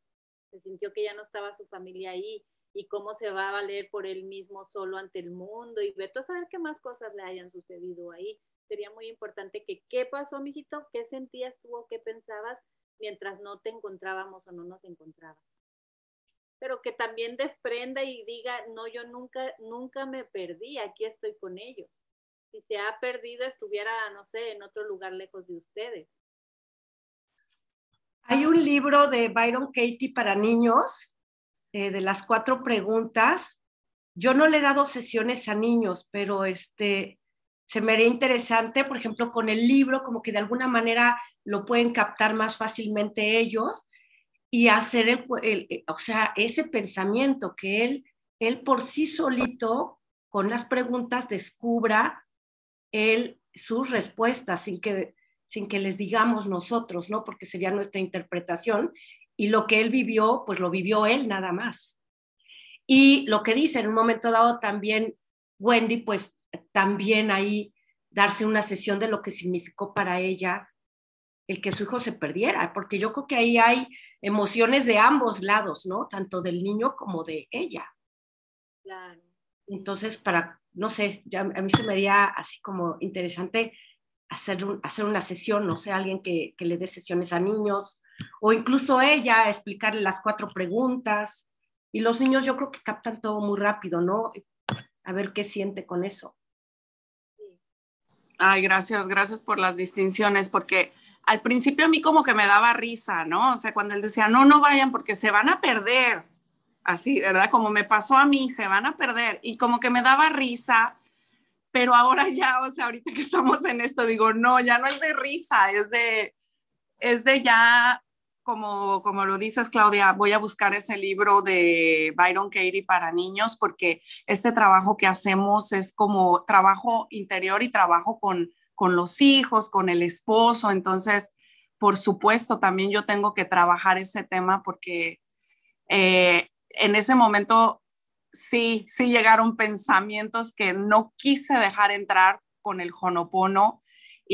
se sintió que ya no estaba su familia ahí y cómo se va a valer por él mismo solo ante el mundo y veto a saber qué más cosas le hayan sucedido ahí. Sería muy importante que qué pasó, mijito, qué sentías tú o qué pensabas mientras no te encontrábamos o no nos encontrabas pero que también desprenda y diga, no, yo nunca, nunca me perdí, aquí estoy con ellos. Si se ha perdido, estuviera, no sé, en otro lugar lejos de ustedes. Hay un libro de Byron Katie para niños, eh, de las cuatro preguntas. Yo no le he dado sesiones a niños, pero este, se me haría interesante, por ejemplo, con el libro, como que de alguna manera lo pueden captar más fácilmente ellos y hacer el, eh, o sea, ese pensamiento que él, él por sí solito, con las preguntas, descubra él sus respuestas sin que, sin que les digamos nosotros, ¿no? Porque sería nuestra interpretación y lo que él vivió, pues lo vivió él nada más. Y lo que dice en un momento dado también Wendy, pues también ahí darse una sesión de lo que significó para ella el que su hijo se perdiera, porque yo creo que ahí hay emociones de ambos lados, ¿no? Tanto del niño como de ella. Claro. Entonces, para, no sé, ya a mí se me haría así como interesante hacer, hacer una sesión, no sé, alguien que, que le dé sesiones a niños, o incluso ella explicarle las cuatro preguntas. Y los niños yo creo que captan todo muy rápido, ¿no? A ver qué siente con eso. Ay, gracias, gracias por las distinciones, porque al principio a mí como que me daba risa, ¿no? O sea, cuando él decía, no, no vayan porque se van a perder, así, ¿verdad? Como me pasó a mí, se van a perder. Y como que me daba risa, pero ahora ya, o sea, ahorita que estamos en esto, digo, no, ya no es de risa, es de, es de ya, como, como lo dices, Claudia, voy a buscar ese libro de Byron Katie para niños porque este trabajo que hacemos es como trabajo interior y trabajo con con los hijos, con el esposo. Entonces, por supuesto, también yo tengo que trabajar ese tema porque eh, en ese momento sí, sí llegaron pensamientos que no quise dejar entrar con el jonopono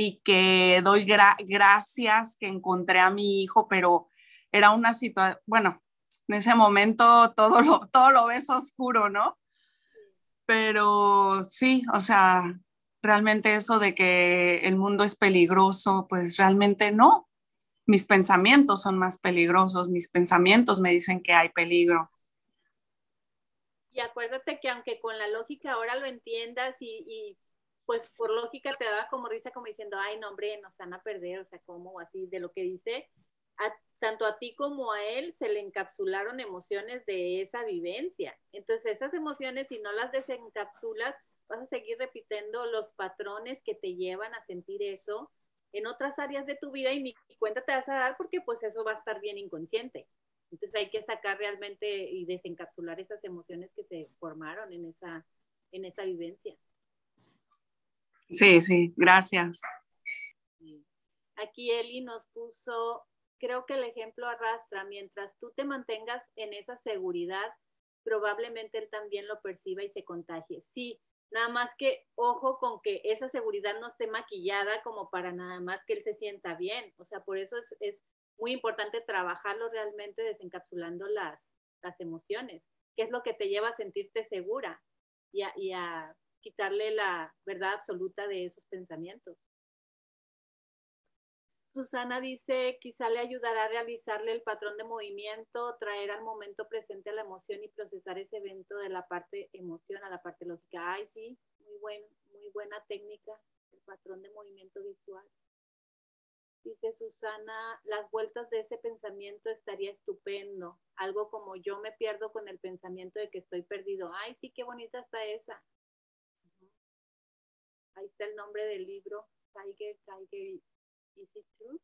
y que doy gracias que encontré a mi hijo, pero era una situación, bueno, en ese momento todo lo, todo lo ves oscuro, ¿no? Pero sí, o sea, realmente eso de que el mundo es peligroso, pues realmente no. Mis pensamientos son más peligrosos, mis pensamientos me dicen que hay peligro. Y acuérdate que aunque con la lógica ahora lo entiendas y, pues por lógica te da como risa como diciendo, ay, no, hombre, nos van a perder, o sea, ¿cómo? Así de lo que dice, tanto a ti como a él se le encapsularon emociones de esa vivencia. Entonces esas emociones, si no las desencapsulas, vas a seguir repitiendo los patrones que te llevan a sentir eso en otras áreas de tu vida y ni cuenta te vas a dar porque pues eso va a estar bien inconsciente. Entonces hay que sacar realmente y desencapsular esas emociones que se formaron en esa, en esa vivencia. Sí, sí, gracias. Aquí Eli nos puso, creo que el ejemplo arrastra, mientras tú te mantengas en esa seguridad, probablemente él también lo perciba y se contagie. Sí, Nada más que ojo con que esa seguridad no esté maquillada como para nada más que él se sienta bien. O sea, por eso es, muy importante trabajarlo realmente desencapsulando las, las emociones, que es lo que te lleva a sentirte segura. y a, y a quitarle la verdad absoluta de esos pensamientos. Susana dice, quizá le ayudará a realizarle el patrón de movimiento, traer al momento presente la emoción y procesar ese evento de la parte emoción a la parte lógica. Ay, sí, muy, buen, muy buena técnica, el patrón de movimiento visual. Dice Susana, las vueltas de ese pensamiento estaría estupendo. Algo como yo me pierdo con el pensamiento de que estoy perdido. Ay, sí, qué bonita está esa. Ahí está el nombre del libro, Tiger, Tiger, Is It True?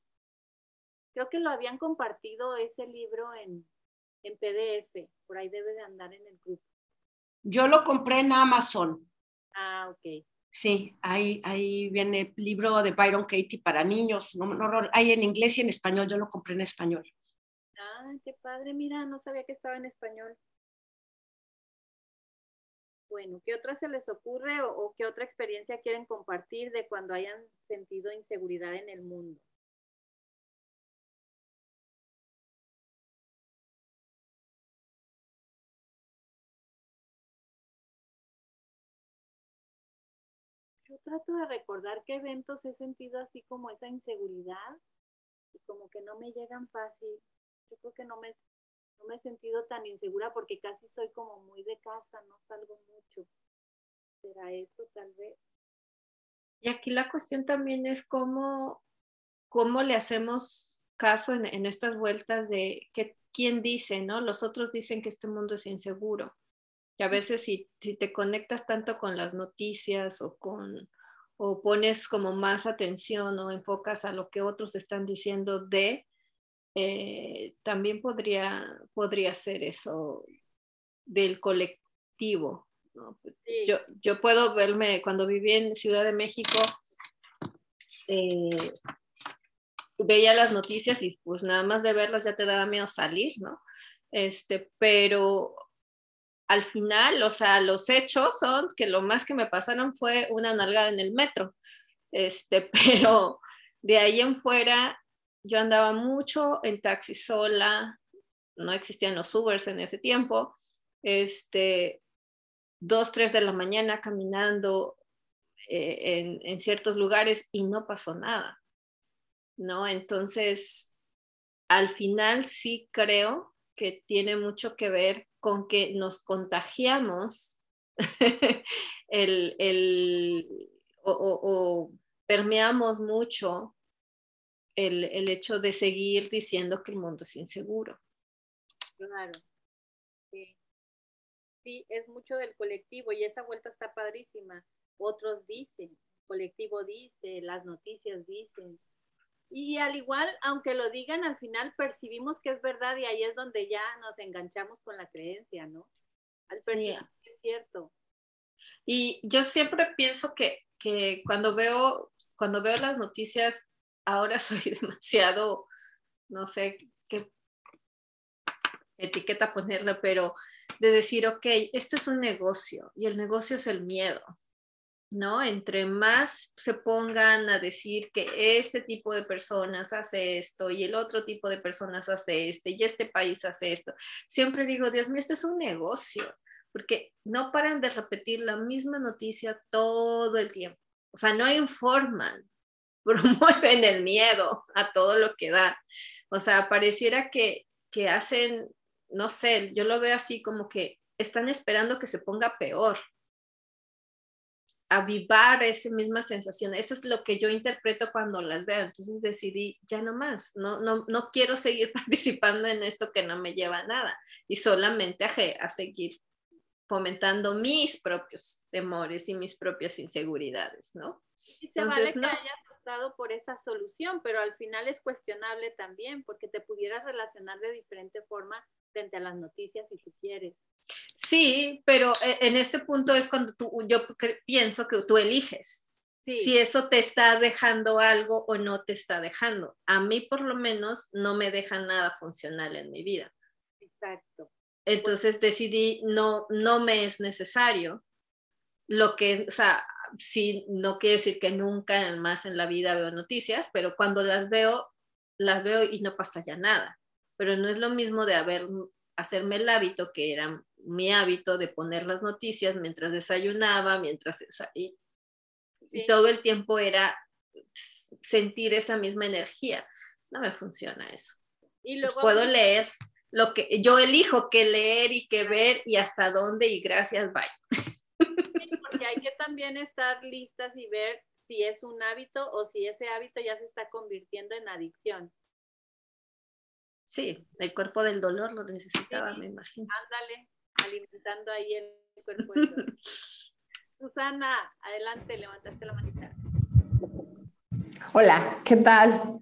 Creo que lo habían compartido ese libro en, en PDF. Por ahí debe de andar en el grupo. Yo lo compré en Amazon. Ah, ok. Sí, ahí, ahí viene el libro de Byron Katie para niños. No, no, hay en inglés y en español. Yo lo compré en español. Ah, qué padre. Mira, no sabía que estaba en español. Bueno, ¿qué otra se les ocurre o, qué otra experiencia quieren compartir de cuando hayan sentido inseguridad en el mundo? Yo trato de recordar qué eventos he sentido así como esa inseguridad y como que no me llegan fácil. Yo creo que no me no me he sentido tan insegura porque casi soy como muy de casa, no salgo mucho. ¿Será eso tal vez? Y aquí la cuestión también es cómo, cómo le hacemos caso en, en estas vueltas de que, quién dice, ¿no? Los otros dicen que este mundo es inseguro. Y a veces si, si te conectas tanto con las noticias o con o pones como más atención o enfocas a lo que otros están diciendo de, eh, también podría, podría ser eso del colectivo. ¿no? Sí. Yo, yo, puedo verme, cuando viví en Ciudad de México, eh, veía las noticias y pues nada más de verlas ya te daba miedo salir, ¿no? Este, pero al final, o sea, los hechos son que lo más que me pasaron fue una nalgada en el metro, este, [LAUGHS] pero de ahí en fuera yo andaba mucho en taxi sola, no existían los Ubers en ese tiempo, este, dos, tres de la mañana caminando eh, en, en, ciertos lugares y no pasó nada, ¿no? Entonces, al final sí creo que tiene mucho que ver con que nos contagiamos [LAUGHS] el, el o, o, o permeamos mucho el, el, hecho de seguir diciendo que el mundo es inseguro. Claro. Sí. sí, es mucho del colectivo y esa vuelta está padrísima. Otros dicen, el colectivo dice, las noticias dicen. Y al igual, aunque lo digan, al final percibimos que es verdad y ahí es donde ya nos enganchamos con la creencia, ¿no? Al percibir sí. que es cierto. Y yo siempre pienso que, que cuando veo cuando veo las noticias ahora [LAUGHS] soy demasiado, no sé qué etiqueta ponerle, pero de decir, ok, esto es un negocio y el negocio es el miedo, ¿no? Entre más se pongan a decir que este tipo de personas hace esto y el otro tipo de personas hace este y este país hace esto, siempre digo, Dios mío, esto es un negocio, porque no paran de repetir la misma noticia todo el tiempo. O sea, no informan, promueven el miedo a todo lo que da. O sea, pareciera que, que hacen, no sé, yo lo veo así como que están esperando que se ponga peor, avivar esa misma sensación. Eso es lo que yo interpreto cuando las veo. Entonces decidí, ya no más, no, no, no quiero seguir [LAUGHS] participando en esto que no me lleva a nada y solamente a, a seguir fomentando mis propios temores y mis propias inseguridades, ¿no? Y se Entonces, vale que no. haya optado por esa solución, pero al final es cuestionable también, porque te pudieras relacionar de diferente forma frente a las noticias si tú quieres. Sí, pero eh, en este punto es cuando tú, yo pienso que tú eliges. Sí. Si eso te está dejando algo o no te está dejando. A mí por lo menos no me deja nada funcional en mi vida. Exacto. Entonces decidí, no, no me es necesario. Lo que, o sea, sí, no quiere decir que nunca más en la vida veo noticias, pero cuando las veo, las veo y no pasa ya nada. Pero no es lo mismo de haber, hacerme el hábito que era mi hábito de poner las noticias mientras desayunaba, mientras y, y todo el tiempo era sentir esa misma energía. No me funciona eso. Y luego, puedo leer lo que yo elijo qué leer y qué ver y hasta dónde y gracias, bye. También estar listas y ver si es un hábito o si ese hábito ya se está convirtiendo en adicción. Sí, el cuerpo del dolor lo necesitaba, me imagino. Ándale, alimentando ahí el cuerpo del dolor. [LAUGHS] Susana, adelante, levantaste la manita. Hola, ¿qué tal?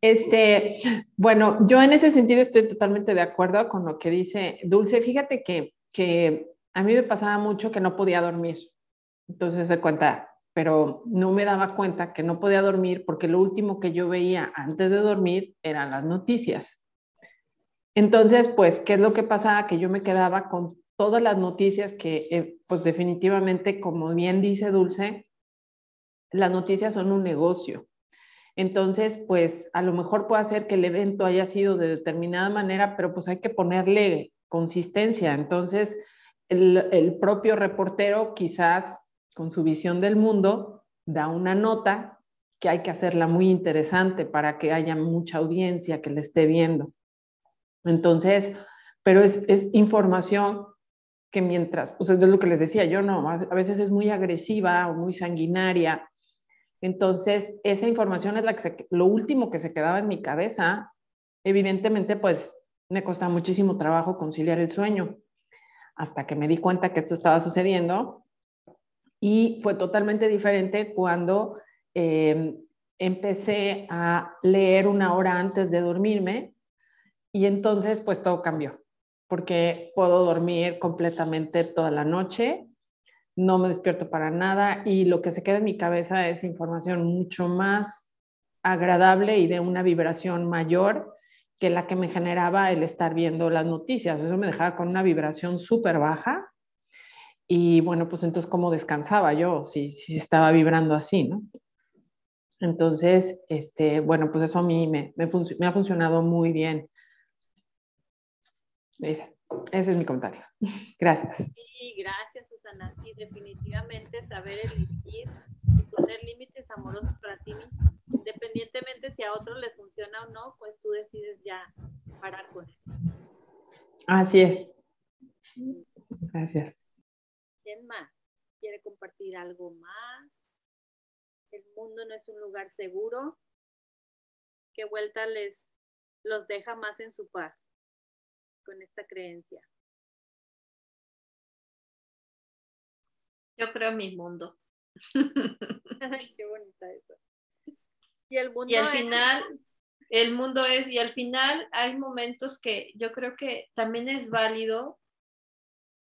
Este, bueno, yo en ese sentido estoy totalmente de acuerdo con lo que dice Dulce. Fíjate que, que a mí me pasaba mucho que no podía dormir. Entonces se cuenta, pero no me daba cuenta que no podía dormir porque lo último que yo veía antes de dormir eran las noticias. Entonces, pues, ¿qué es lo que pasaba? Que yo me quedaba con todas las noticias que, eh, pues definitivamente, como bien dice Dulce, las noticias son un negocio. Entonces, pues a lo mejor puede ser que el evento haya sido de determinada manera, pero pues hay que ponerle consistencia. Entonces, el, propio reportero quizás con su visión del mundo da una nota que hay que hacerla muy interesante para que haya mucha audiencia que le esté viendo. Entonces, pero es, es información que mientras, pues es lo que les decía, yo no, a veces es muy agresiva o muy sanguinaria entonces, esa información es la que lo último que se quedaba en mi cabeza. Evidentemente, pues me costaba muchísimo trabajo conciliar el sueño hasta que me di cuenta que esto estaba sucediendo. Y fue totalmente diferente cuando em, empecé a leer una hora antes de dormirme y entonces pues todo cambió, porque puedo dormir completamente toda la noche no me despierto para nada y lo que se queda en mi cabeza es información mucho más agradable y de una vibración mayor que la que me generaba el estar viendo las noticias. Eso me dejaba con una vibración súper baja y bueno, pues entonces cómo descansaba yo si, si estaba vibrando así, ¿no? Entonces, este, bueno, pues eso a mí me, me, ha funcionado muy bien. ese es mi comentario. [LAUGHS] Gracias. Sí, gracias sí, definitivamente saber elegir y poner límites amorosos para ti mismo. Independientemente si a otros les funciona o no, pues tú decides ya parar con eso. Así es. Gracias. ¿Quién más? ¿Quiere compartir algo más? El mundo no es un lugar seguro. ¿Qué vuelta les los deja más en su paz con esta creencia? Yo creo mi mundo. [LAUGHS] Qué bonita eso. Y el mundo y al final, el mundo es, y al final hay momentos que yo creo que también es válido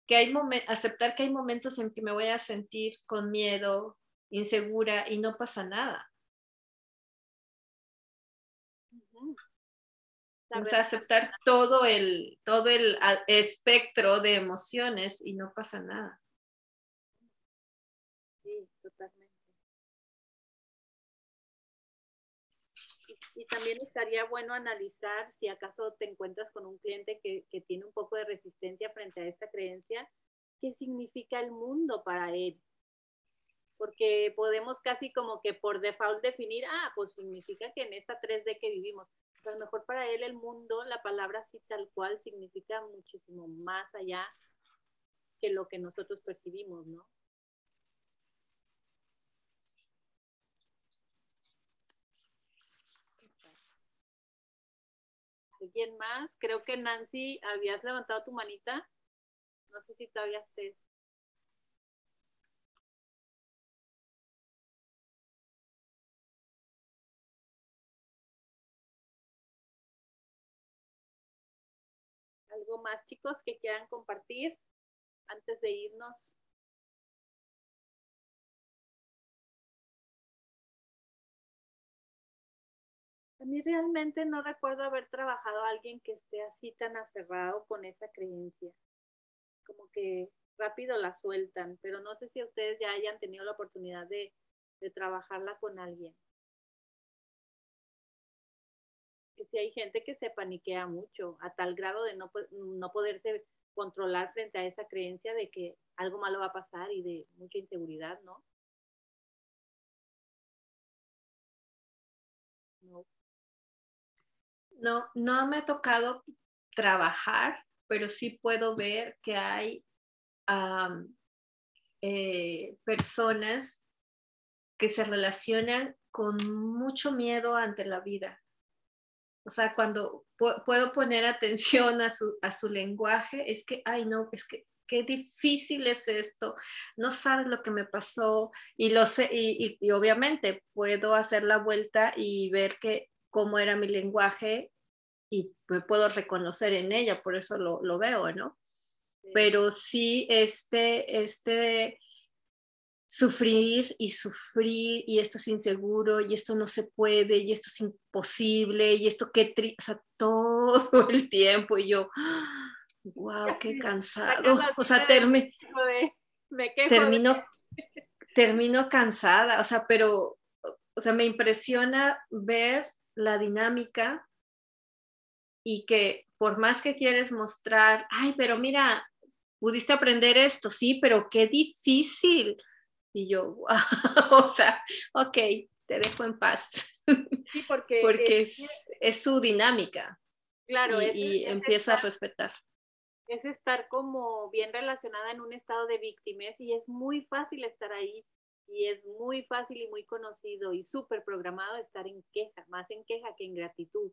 que hay aceptar que hay momentos en que me voy a sentir con miedo, insegura y no pasa nada. O sea, aceptar todo el, todo el espectro de emociones y no pasa nada. Y, también estaría bueno analizar si acaso te encuentras con un cliente que, que tiene un poco de resistencia frente a esta creencia, qué significa el mundo para él. Porque podemos casi como que por default definir, ah, pues significa que en esta 3D que vivimos, a lo mejor para él el mundo, la palabra así tal cual significa muchísimo más allá que lo que nosotros percibimos, ¿no? ¿Alguien más? Creo que Nancy, habías levantado tu manita. No sé si todavía estés. ¿Algo más, chicos, que quieran compartir antes de irnos? Mí realmente no recuerdo haber trabajado a alguien que esté así tan aferrado con esa creencia. Como que rápido la sueltan, pero no sé si ustedes ya hayan tenido la oportunidad de, trabajarla con alguien. Que si hay gente que se paniquea mucho, a tal grado de no, no poderse controlar frente a esa creencia de que algo malo va a pasar y de mucha inseguridad, ¿no? No, no, no me ha tocado trabajar, pero sí puedo ver que hay eh, personas que se relacionan con mucho miedo ante la vida. O sea, cuando puedo poner atención a su, a su lenguaje, es que, ay, no, es que qué difícil es esto, no sabes lo que me pasó y lo sé, y, y, obviamente puedo hacer la vuelta y ver que cómo era mi lenguaje y me puedo reconocer en ella, por eso lo, lo veo, ¿no? Pero sí, este, este sufrir y sufrir y esto es inseguro y esto no se puede y esto es imposible y esto qué triste, o sea, todo [LAUGHS] el tiempo y yo, wow, qué cansado, o sea, termi me quejo termino, [LAUGHS] termino cansada, o sea, pero, o sea, me impresiona ver la dinámica y que por más que quieres mostrar, ay, pero mira, pudiste aprender esto, sí, pero qué difícil. Y yo, wow, [LAUGHS] o sea, ok, te dejo en paz. Sí, porque, porque es, es, su dinámica. Claro, y, es, y empiezo a respetar. Es estar como bien relacionada en un estado de víctimas y es muy fácil estar ahí y es muy fácil y muy conocido y súper programado estar en queja, más en queja que en gratitud.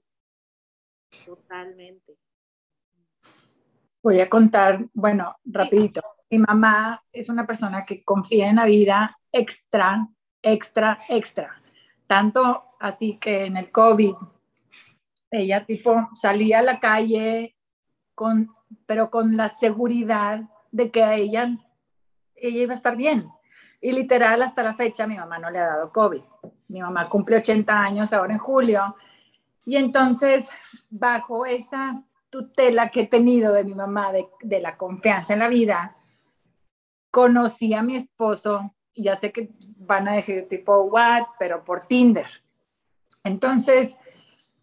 Totalmente. Voy a contar, bueno, rapidito. Mi mamá es una persona que confía en la vida extra, extra, extra. Tanto así que en el COVID, ella tipo salía a la calle con, pero con la seguridad de que ella, ella iba a estar bien. Y literal, hasta la fecha, mi mamá no le ha dado COVID. Mi mamá cumple 80 años ahora en julio. Y entonces, bajo esa tutela que he tenido de mi mamá, de, de la confianza en la vida, conocí a mi esposo, y ya sé que van a decir tipo, what, pero por Tinder. Entonces,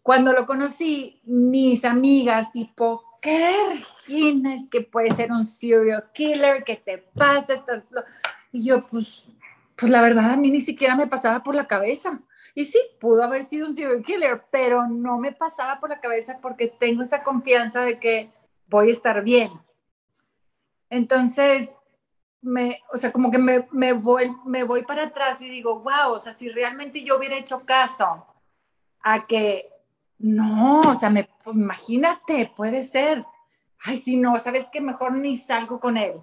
cuando lo conocí, mis amigas tipo, ¿qué Regina? Es que puede ser un serial killer, ¿qué te pasa? Estás... Y yo, pues, pues la verdad a mí ni siquiera me pasaba por la cabeza. Y sí, pudo haber sido un serial killer, pero no me pasaba por la cabeza porque tengo esa confianza de que voy a estar bien. Entonces, me, o sea, como que me, me, voy, me voy para atrás y digo, wow, o sea, si realmente yo hubiera hecho caso a que, no, o sea, me, pues, imagínate, puede ser, ay, si no, sabes que mejor ni salgo con él.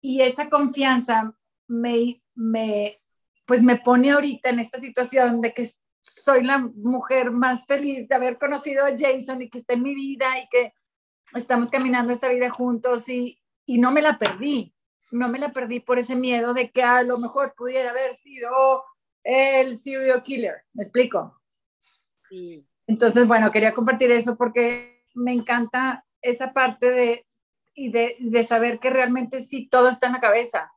Y esa confianza me, me, pues me pone ahorita en esta situación de que soy la mujer más feliz de haber conocido a Jason y que está en mi vida y que estamos caminando esta vida juntos y, y no me la perdí. No me la perdí por ese miedo de que a lo mejor pudiera haber sido el serial killer. ¿Me explico? Sí. Entonces, bueno, quería compartir eso porque me encanta esa parte de, y de, de saber que realmente sí todo está en la cabeza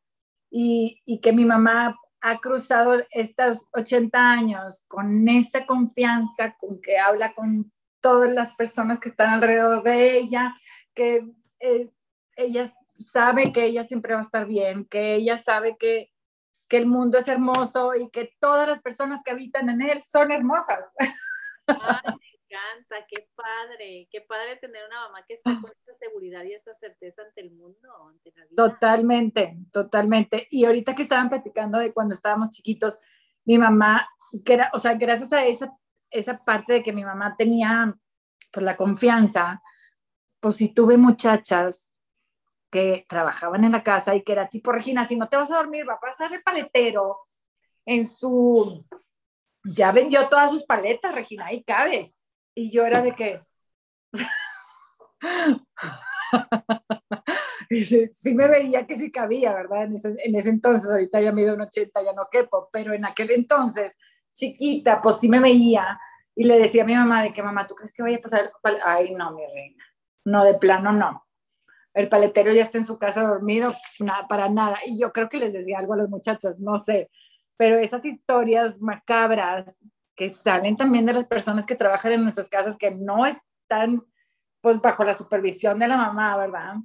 y, y que mi mamá ha cruzado estos 80 años con esa confianza, con que habla con todas las personas que están alrededor de ella, que eh, ella sabe que ella siempre va a estar bien, que ella sabe que, que el mundo es hermoso y que todas las personas que habitan en él son hermosas. Ay, encanta, qué padre, qué padre tener una mamá que está con esta seguridad y esta certeza ante el mundo, ante la vida. Totalmente, totalmente. Y ahorita que estaban platicando de cuando estábamos chiquitos, mi mamá, que era, o sea, gracias a esa, esa parte de que mi mamá tenía pues la confianza, pues si tuve muchachas que trabajaban en la casa y que era tipo, Regina, si no te vas a dormir, va a pasar el paletero en su, ya vendió todas sus paletas, Regina, ahí cabes. Y yo era de que... [LAUGHS] sí, me veía que sí cabía, ¿verdad? En ese, en ese entonces, ahorita ya mido un 80, ya no quepo, pero en aquel entonces, chiquita, pues sí me veía y le decía a mi mamá de que, mamá, ¿tú crees que vaya a pasar el paletero? Ay, no, mi reina, no, de plano no. El paletero ya está en su casa dormido, nada, para nada. Y yo creo que les decía algo a los muchachos, no sé, pero esas historias macabras que salen también de las personas que trabajan en nuestras casas, que no están pues bajo la supervisión de la mamá, ¿verdad?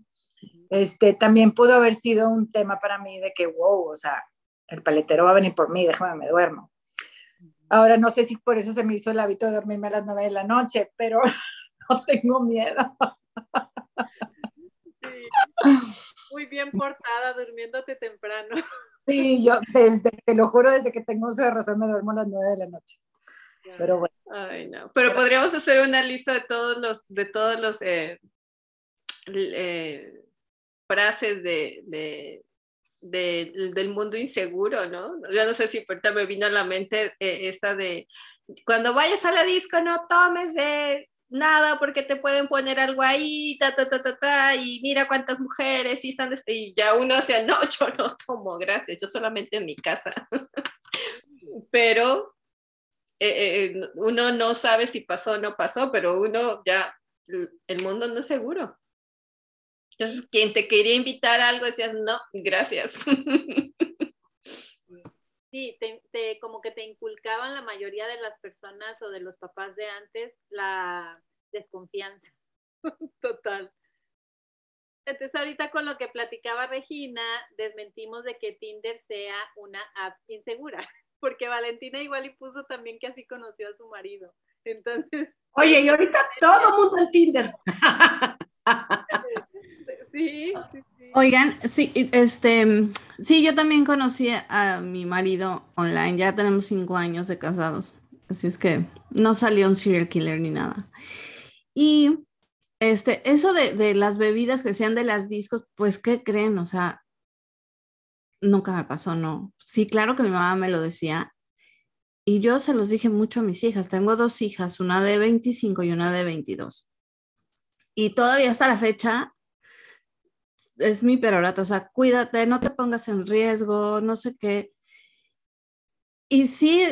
Este, también pudo haber sido un tema para mí de que, wow, o sea, el paletero va a venir por mí, déjame, me duermo. Ahora no sé si por eso se me hizo el hábito de dormirme a las nueve de la noche, pero [LAUGHS] no tengo miedo. Muy bien portada, durmiéndote temprano. Sí, yo desde, te lo juro, desde que tengo uso de razón me duermo a las nueve de la noche. Pero bueno. Ay, no. Pero podríamos hacer una lista de todos los, de todos los eh, eh, frases de, de, del mundo inseguro, ¿no? Yo no sé si ahorita me vino a la mente eh, esta de cuando vayas a la disco no tomes de nada porque te pueden poner algo ahí, ta, ta, ta, ta, ta, y mira cuántas mujeres y están, y ya uno sea, no, yo no tomo, gracias, yo solamente en mi casa. [LAUGHS] pero eh, eh, uno no sabe si pasó o no pasó, pero uno ya, el mundo no es seguro. Entonces, quien te quería invitar a algo, decías, no, gracias. [LAUGHS] Sí, te, como que te inculcaban la mayoría de las personas o de los papás de antes la desconfianza. [LAUGHS] Total. Entonces, ahorita con lo que platicaba Regina, desmentimos de que Tinder sea una app insegura, porque Valentina igual y puso también que así conoció a su marido. Entonces. [LAUGHS] Oye, y ahorita [LAUGHS] todo mundo en Tinder. [LAUGHS] Sí, Oigan, sí, este, sí, yo también conocí a mi marido online, ya tenemos cinco años de casados, así es que no salió un serial killer ni nada. Y este, eso de, de las bebidas que sean de las discos, pues, ¿qué creen? O sea, nunca me pasó, no. Sí, claro que mi mamá me lo decía. Y yo se los dije mucho a mis hijas. Tengo dos hijas, una de 25 y una de 22. Y todavía hasta la fecha es mi perorata, o sea, cuídate, no te pongas en riesgo, no sé qué. Y sí,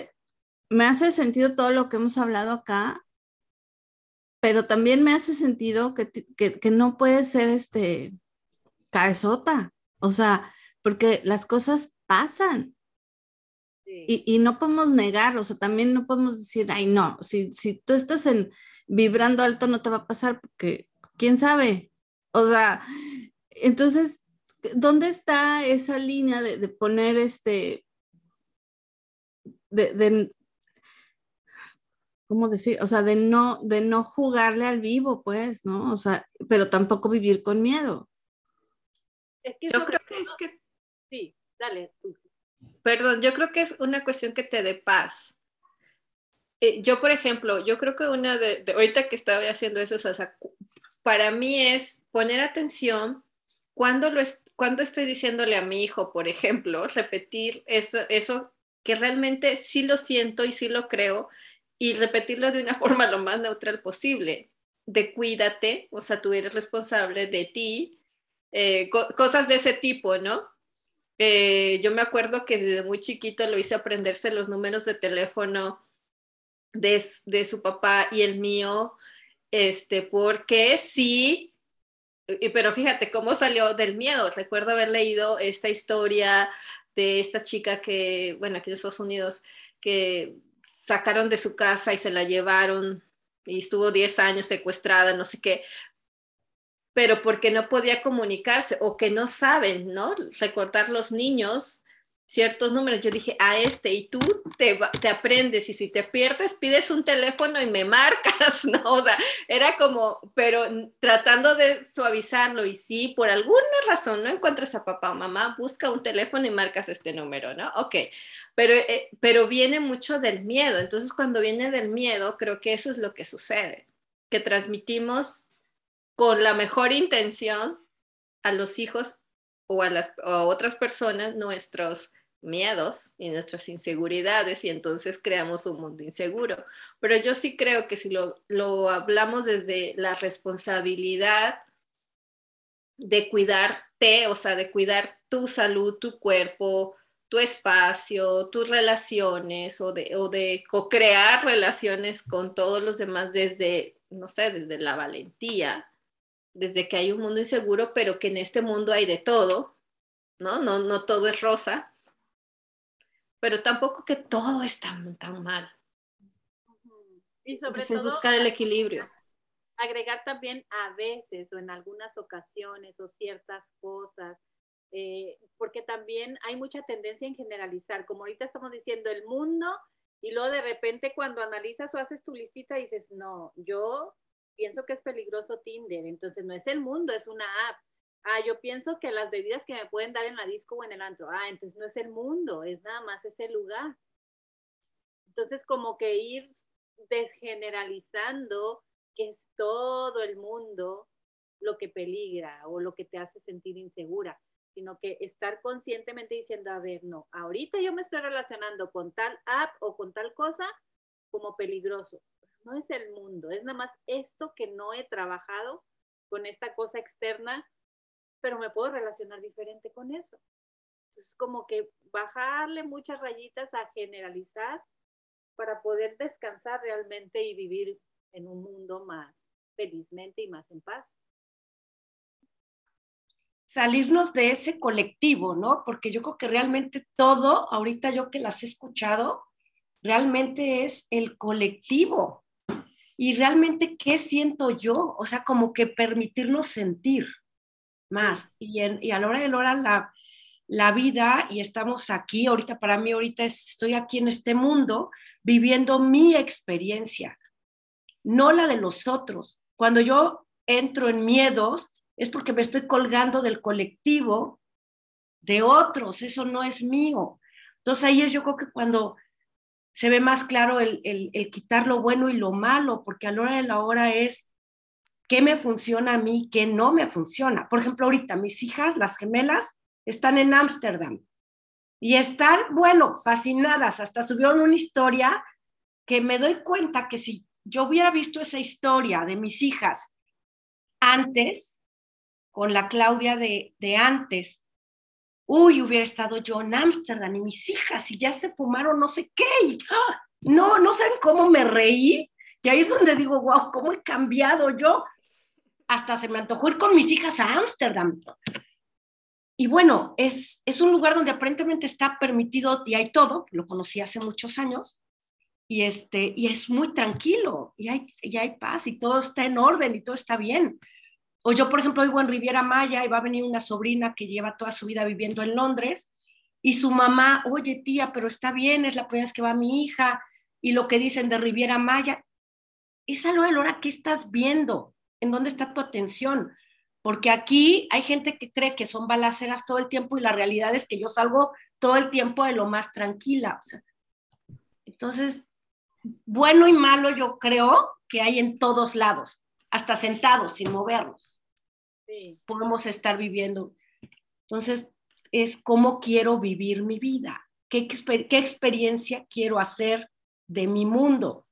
me hace sentido todo lo que hemos hablado acá, pero también me hace sentido que, que, no puede ser este cabezota, o sea, porque las cosas pasan. Y, y, no podemos negar, o sea, también no podemos decir, ay, no, si, si tú estás en vibrando alto no te va a pasar porque, ¿quién sabe? O sea, entonces, ¿dónde está esa línea de, poner este, de, ¿cómo decir? O sea, de no, de no jugarle al vivo, pues, ¿no? O sea, pero tampoco vivir con miedo. Es que yo creo que es que... Sí, dale. Perdón, yo creo que es una cuestión que te dé paz. Eh, yo, por ejemplo, yo creo que una de, ahorita que estaba haciendo eso, o sea, para mí es poner atención cuando, lo cuando estoy diciéndole a mi hijo, por ejemplo, [LAUGHS] repetir eso, eso que realmente sí lo siento y sí lo creo, y repetirlo de una [LAUGHS] forma lo más neutral posible, de cuídate, o sea, tú eres responsable de ti, eh, cosas de ese tipo, ¿no? Eh, yo me acuerdo que desde muy chiquito lo hice aprenderse los números de teléfono de, de su papá y el mío, este, porque sí pero fíjate cómo salió del miedo. Recuerdo haber leído esta historia de esta chica que, bueno, aquí en Estados Unidos, que sacaron de su casa y se la llevaron y estuvo 10 años secuestrada, no sé qué, pero porque no podía comunicarse o que no saben, ¿no? Recordar los niños ciertos números. Yo dije, a este, y tú te, te, aprendes, y si te pierdes, pides un teléfono y me marcas, [LAUGHS] ¿no? O sea, era como, pero tratando de suavizarlo, y si por alguna razón no encuentras a papá o mamá, busca un teléfono y marcas este número, ¿no? Ok, pero, eh, pero viene mucho del miedo, entonces cuando viene del miedo, creo que eso es lo que sucede, que transmitimos con la mejor intención a los hijos o a, las, otras personas nuestros miedos y nuestras inseguridades y entonces creamos un mundo inseguro. Pero yo sí creo que si lo, lo hablamos desde la responsabilidad de cuidarte, o sea, de cuidar tu salud, tu cuerpo, tu espacio, tus relaciones o de, o de co-crear relaciones con todos los demás desde, no sé, desde la valentía, desde que hay un mundo inseguro, pero que en este mundo hay de todo, ¿no? No, no todo es rosa, pero tampoco que todo está tan mal. Y sobre todo, buscar el equilibrio. agregar también a veces o en algunas ocasiones o ciertas cosas, eh, porque también hay mucha tendencia en generalizar, como ahorita estamos diciendo, el mundo, y luego de repente cuando analizas o haces tu listita dices, no, yo pienso que es peligroso Tinder, entonces no es el mundo, es una app. Ah, yo pienso que las bebidas que me pueden dar en la disco o en el antro, ah, entonces no es el mundo, es nada más ese lugar. Entonces como que ir desgeneralizando que es todo el mundo lo que peligra o lo que te hace sentir insegura, sino que estar conscientemente diciendo, a ver, no, ahorita yo me estoy relacionando con tal app o con tal cosa como peligroso. No es el mundo, es nada más esto que no he trabajado con esta cosa externa, pero me puedo relacionar diferente con eso. Entonces, como que bajarle muchas rayitas a generalizar para poder descansar realmente y vivir en un mundo más felizmente y más en paz. Salirnos de ese colectivo, ¿no? Porque yo creo que realmente todo, ahorita yo que las he escuchado, realmente es el colectivo. Y realmente, ¿qué siento yo? O sea, como que permitirnos sentir más. Y, y a la hora de la hora, la, la vida, y estamos aquí, ahorita para mí, ahorita estoy aquí en este mundo, viviendo mi experiencia no la de los otros. Cuando yo entro en miedos es porque me estoy colgando del colectivo de otros, eso no es mío. Entonces ahí es yo creo que cuando se ve más claro el, quitar lo bueno y lo malo, porque a la hora de la hora es qué me funciona a mí, qué no me funciona. Por ejemplo, ahorita mis hijas, las gemelas, están en Ámsterdam y están, bueno, fascinadas, hasta subieron una historia que me doy cuenta que si yo hubiera visto esa historia de mis hijas antes, con la Claudia de, antes, uy, hubiera estado yo en Ámsterdam y mis hijas y ya se fumaron no sé qué. ¡ah! no, no saben cómo me reí. Y ahí es donde digo, wow, cómo he cambiado yo. Hasta se me antojó ir con mis hijas a Ámsterdam. Y bueno, es, es un lugar donde aparentemente está permitido y hay todo, lo conocí hace muchos años, y, este, y es muy tranquilo y hay, y hay paz y todo está en orden y todo está bien. O yo, por ejemplo, vivo en Riviera Maya y va a venir una sobrina que lleva toda su vida viviendo en Londres y su mamá, oye tía, pero está bien, es la primera vez que va mi hija y lo que dicen de Riviera Maya, es algo de hora que estás viendo, en dónde está tu atención, porque aquí hay gente que cree que son balaceras todo el tiempo y la realidad es que yo salgo todo el tiempo de lo más tranquila. entonces, bueno y malo yo creo que hay en todos lados, hasta sentados, sin movernos. Podemos estar viviendo. Entonces, es cómo quiero vivir mi vida, qué, qué experiencia quiero hacer de mi mundo,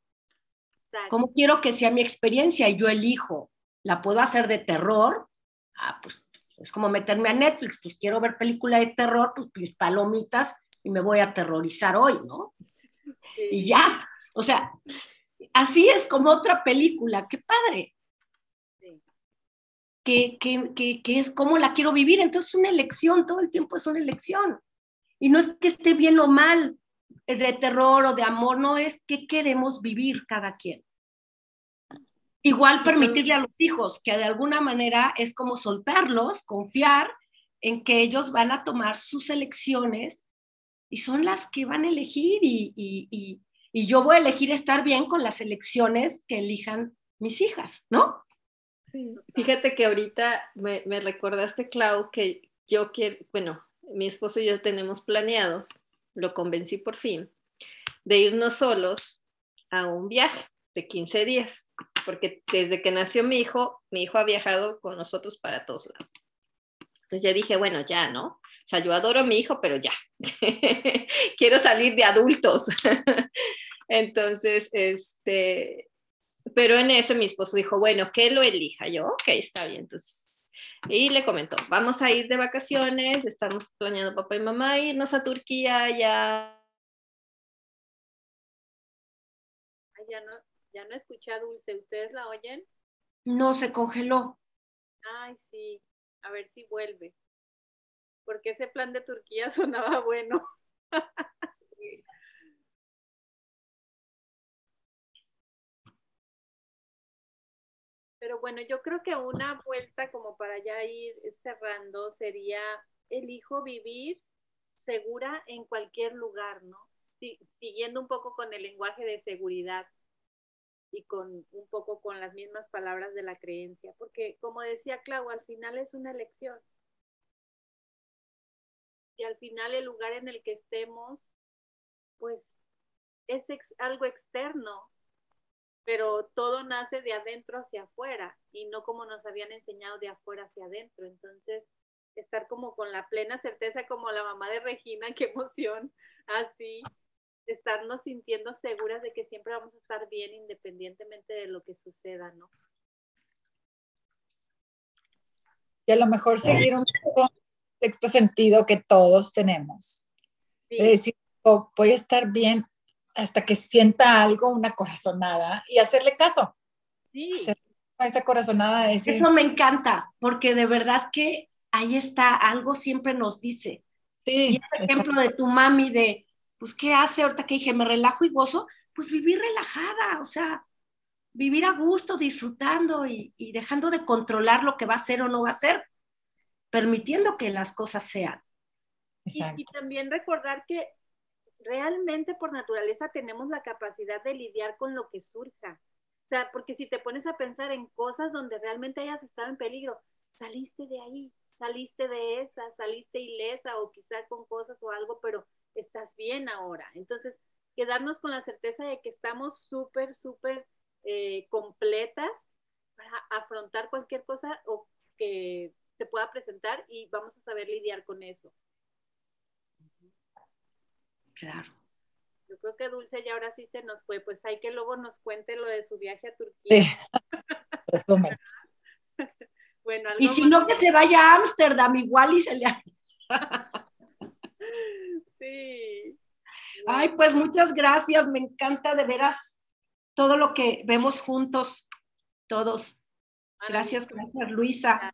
cómo quiero que sea mi experiencia y yo elijo. ¿La puedo hacer de terror? Ah, pues es como meterme a Netflix, pues quiero ver película de terror, pues, pues palomitas y me voy a aterrorizar hoy, ¿no? Y ya, o sea, así es como otra película, qué padre. Que, es como la quiero vivir, entonces es una elección, todo el tiempo es una elección. Y no es que esté bien o mal de terror o de amor, no es que queremos vivir cada quien. Igual permitirle a los hijos que de alguna manera es como soltarlos, confiar en que ellos van a tomar sus elecciones y son las que van a elegir y, y yo voy a elegir estar bien con las elecciones que elijan mis hijas, ¿no? Fíjate que ahorita me, me recordaste, Clau, que yo quiero, bueno, mi esposo y yo tenemos planeados, lo convencí por fin, de irnos solos a un viaje de 15 días, porque desde que nació mi hijo, mi hijo ha viajado con nosotros para todos lados. Entonces ya dije, bueno, ya, ¿no? O sea, yo adoro a mi hijo, pero ya. [LAUGHS] Quiero salir de adultos. [LAUGHS] Entonces, este, pero en ese mi esposo dijo, bueno, que lo elija. Yo, ok, está bien. Entonces, y le comentó, vamos a ir de vacaciones, estamos planeando papá y mamá irnos a Turquía ya. ya no, ya no escuché a Dulce, ¿ustedes la oyen? No, se congeló. Ay, sí a ver si vuelve. Porque ese plan de Turquía [LAUGHS] sonaba bueno. [LAUGHS] bueno, yo creo que una vuelta como para ya ir cerrando sería elijo vivir segura en cualquier lugar, ¿no? siguiendo un poco con el lenguaje de seguridad y con un poco con las mismas palabras de la creencia, porque como decía Clau, al final es una elección. Y al final el lugar en el que estemos, pues es algo externo, pero todo nace de adentro hacia afuera y no como nos habían enseñado de afuera hacia adentro. Entonces, estar como con la plena certeza, como la mamá de Regina, [LAUGHS] qué emoción, así, estarnos sintiendo seguras de que siempre vamos a estar bien independientemente de lo que suceda, ¿no? Y a lo mejor seguir un sexto sentido que todos tenemos. Es decir, oh, voy a estar bien hasta que sienta algo, una corazonada, y hacerle caso. Sí. a esa corazonada. Decir, Eso me encanta, porque de verdad que ahí está, algo siempre nos dice. Sí. Y ese ejemplo de tu mami de, pues, ¿qué hace ahorita que dije, me relajo y gozo? Pues vivir relajada, o sea, vivir a gusto, disfrutando y, dejando de controlar lo que va a ser o no va a ser, permitiendo que las cosas sean. Y, y, también recordar que realmente por naturaleza tenemos la capacidad de lidiar con lo que surja. O sea, porque si te pones a pensar en cosas donde realmente hayas estado en peligro, saliste de ahí, saliste de esa, saliste ilesa o quizá con cosas o algo, pero estás bien ahora. Entonces, quedarnos con la certeza de que estamos súper, súper eh, completas para afrontar cualquier cosa o que se pueda presentar y vamos a saber lidiar con eso. Claro. Yo creo que Dulce ya ahora sí se nos fue, pues hay que luego nos cuente lo de su viaje a Turquía. [LAUGHS] [LAUGHS] bueno, y si no que se vaya a Ámsterdam igual y se le [LAUGHS] Sí. Ay, pues muchas gracias, me encanta de veras todo lo que vemos juntos, todos. Gracias, gracias Luisa.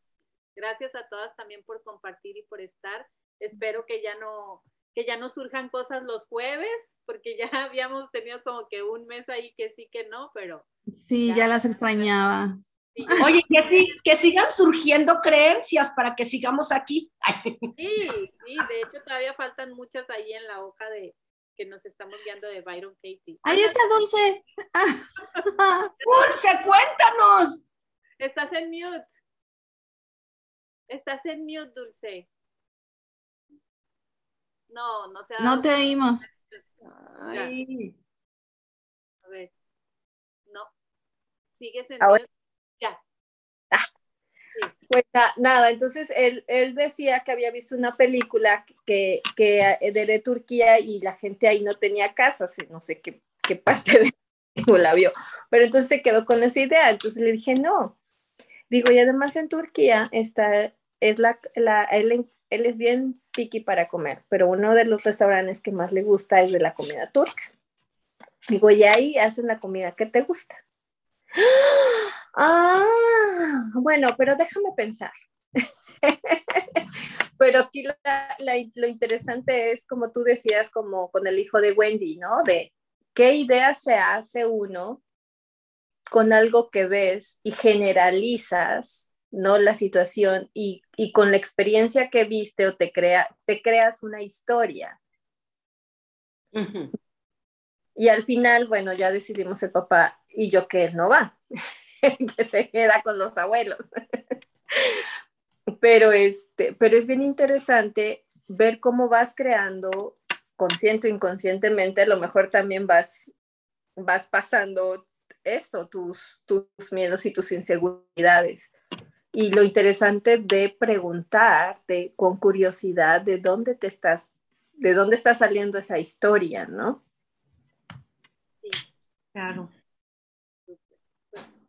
Gracias a todas también por compartir y por estar. Espero que ya no que ya no surjan cosas los jueves, porque ya [LAUGHS] habíamos tenido como que un mes ahí que sí que no, pero Sí, ya, las extrañaba. [LAUGHS] Oye, que, sí, que sigan surgiendo creencias para que sigamos aquí. [LAUGHS] Sí, sí, de hecho todavía faltan muchas ahí en la hoja de que nos estamos guiando de Byron Katie. Ahí está Dulce. Dulce, cuéntanos. Estás en mute. Estás en mute, Dulce. No, no se No te oímos. Ay. A ver. No. Sigues en Ahora, mute. Ya. Ah. Pues nada, entonces él, él, decía que había visto una película que, que eh, de, de, Turquía y la gente ahí no tenía casas, no sé qué, qué parte de la vio, pero entonces se quedó con esa idea, entonces le dije no. Digo, y además en Turquía está, es la, la él, él es bien picky para comer, pero uno de los restaurantes que más le gusta es de la comida turca. Digo, y ahí hacen la comida que te gusta. [GASPS] Ah, bueno, pero déjame pensar. [LAUGHS] pero aquí lo interesante es, como tú decías, como con el hijo de Wendy, ¿no? De qué idea se hace uno con algo que ves y generalizas, ¿no? La situación y, y con la experiencia que viste o te, crea, te creas una historia. Uh -huh. Y al final, bueno, ya decidimos el papá y yo que él no va, [LAUGHS] que se queda con los abuelos. pero, este, pero es bien interesante ver cómo vas creando, consciente o inconscientemente, a lo mejor también vas, vas pasando esto, tus, tus miedos y tus inseguridades. Y lo interesante de preguntarte con curiosidad de dónde te estás, de dónde está saliendo esa historia, ¿no? Claro.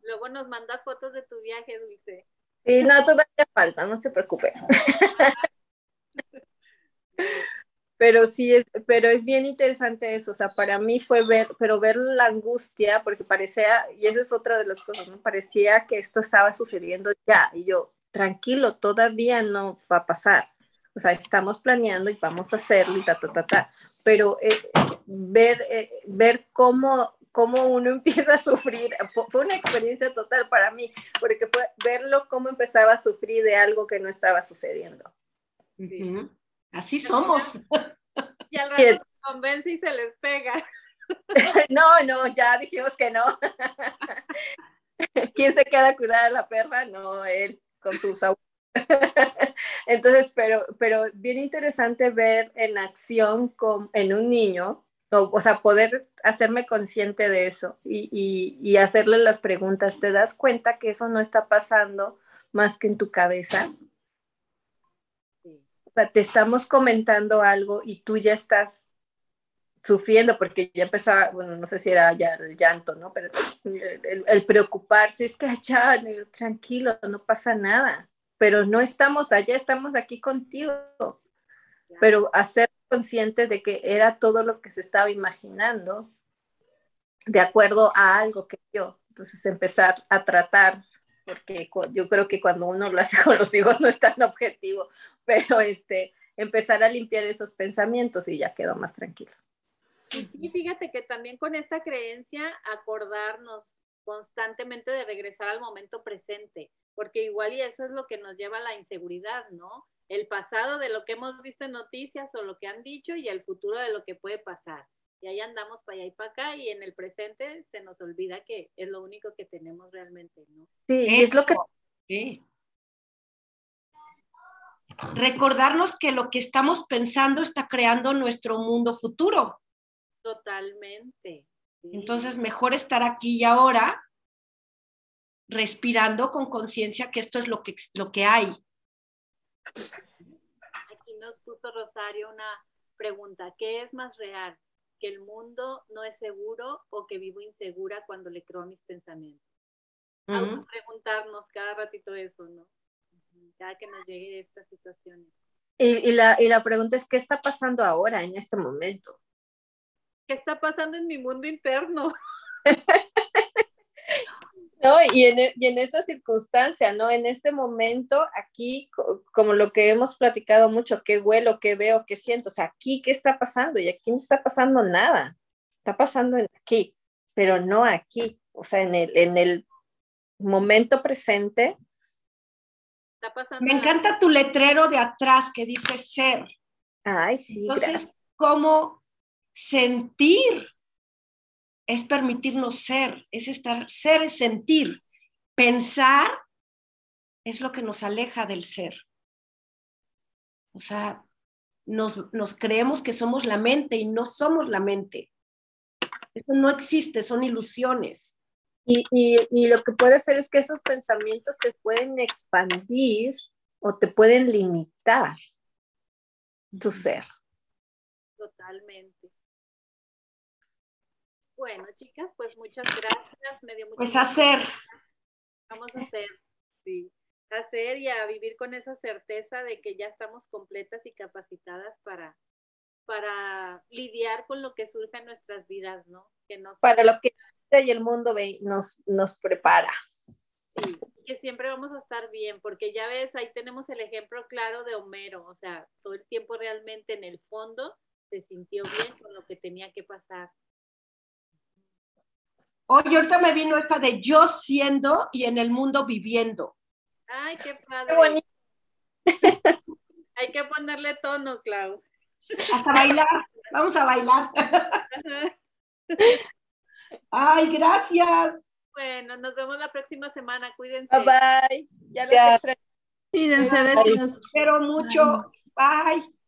Luego nos mandas fotos de tu viaje, Dulce. Sí, no, todavía falta, no se preocupe. [LAUGHS] pero sí, es, pero es bien interesante eso, o sea, para mí fue ver, pero ver la angustia, porque parecía, y esa es otra de las cosas, ¿no? Parecía que esto estaba sucediendo ya, y yo, tranquilo, todavía no va a pasar. O sea, estamos planeando y vamos a hacerlo y ta, ta, ta, ta. Pero eh, ver, eh, ver cómo cómo uno [LAUGHS] empieza a sufrir. Fue una experiencia total para mí, porque fue verlo cómo empezaba a sufrir de algo que no estaba sucediendo. Así somos. Y al rato [LAUGHS] se convence y se les pega. [LAUGHS] no, no, ya dijimos que no. [LAUGHS] ¿Quién se queda a cuidar a la perra? No, él con sus Entonces, pero, pero bien interesante ver en acción con, en un niño, o, sea, poder hacerme consciente de eso y, y, hacerle las preguntas. ¿Te das cuenta que eso no está pasando más que en tu cabeza? O sea, te estamos comentando algo y tú ya estás sufriendo porque ya empezaba, bueno, no sé si era ya el llanto, ¿no? Pero el, preocuparse es que ya, tranquilo, no pasa nada, pero no estamos allá, estamos aquí contigo, pero hacer consciente de que era todo lo que se estaba imaginando de acuerdo a algo que yo, entonces empezar a tratar porque yo creo que cuando uno lo hace [LAUGHS] con los hijos no es tan objetivo, pero este, empezar a limpiar esos pensamientos y ya quedó más tranquilo. Y fíjate que también con esta creencia acordarnos constantemente de regresar al momento presente, porque igual y eso es lo que nos lleva a la inseguridad, ¿no? El pasado de lo que hemos visto en noticias o lo que han dicho y el futuro de lo que puede pasar. Y ahí andamos para allá y para acá y en el presente se nos olvida que es lo único que tenemos realmente, ¿no? Sí, es lo que... Sí. Recordarnos que lo que estamos pensando está creando nuestro mundo futuro. Totalmente. Entonces, mejor estar aquí y ahora, respirando con conciencia que esto es lo que, lo que hay. Aquí nos puso Rosario una pregunta, ¿qué es más real? ¿Que el mundo no es seguro o que vivo insegura cuando le creo a mis pensamientos? Vamos a preguntarnos cada ratito eso, ¿no? Cada que nos llegue esta situaciones. Y, la, y la pregunta es, ¿qué está pasando ahora, en este momento? ¿qué está pasando en mi mundo interno? [LAUGHS] No, y en, e, y en esa circunstancia, ¿no? En este momento, aquí, como lo que hemos platicado mucho, qué huelo, qué veo, qué siento, o sea, aquí, ¿qué está pasando? Y aquí no está pasando nada, está pasando aquí, pero no aquí, o sea, en el, en el momento presente. Está pasando Me encanta tu letrero de atrás que dice ser. Ay, sí, gracias. ¿Cómo Sentir es permitirnos ser, es estar, ser es sentir. Pensar es lo que nos aleja del ser. O sea, nos, nos creemos que somos la mente y no somos la mente. Eso no existe, son ilusiones. Y, y, y, lo que puede ser es que esos pensamientos te pueden expandir o te pueden limitar tu ser. Totalmente. Bueno, chicas, pues muchas gracias. Me dio pues hacer. Vamos a hacer, sí. Hacer y a vivir con esa certeza de que ya estamos completas y capacitadas para, para lidiar con lo que surge en nuestras vidas, ¿no? Que nos para lo que y el mundo nos, nos prepara. Sí, que siempre vamos a estar bien, porque ya ves, ahí tenemos el ejemplo claro de Homero, o sea, todo el tiempo realmente en el fondo se sintió bien con lo que tenía que pasar. Oye, ahorita me vino esta de yo siendo y en el mundo viviendo. Ay, qué padre. Qué bonito. [LAUGHS] Hay que ponerle tono, Clau. Hasta bailar. Vamos a bailar. Ay, gracias. Bueno, nos vemos la próxima semana. Cuídense. Bye bye. Ya les extraño. Cuídense, besos. Espero mucho. bye.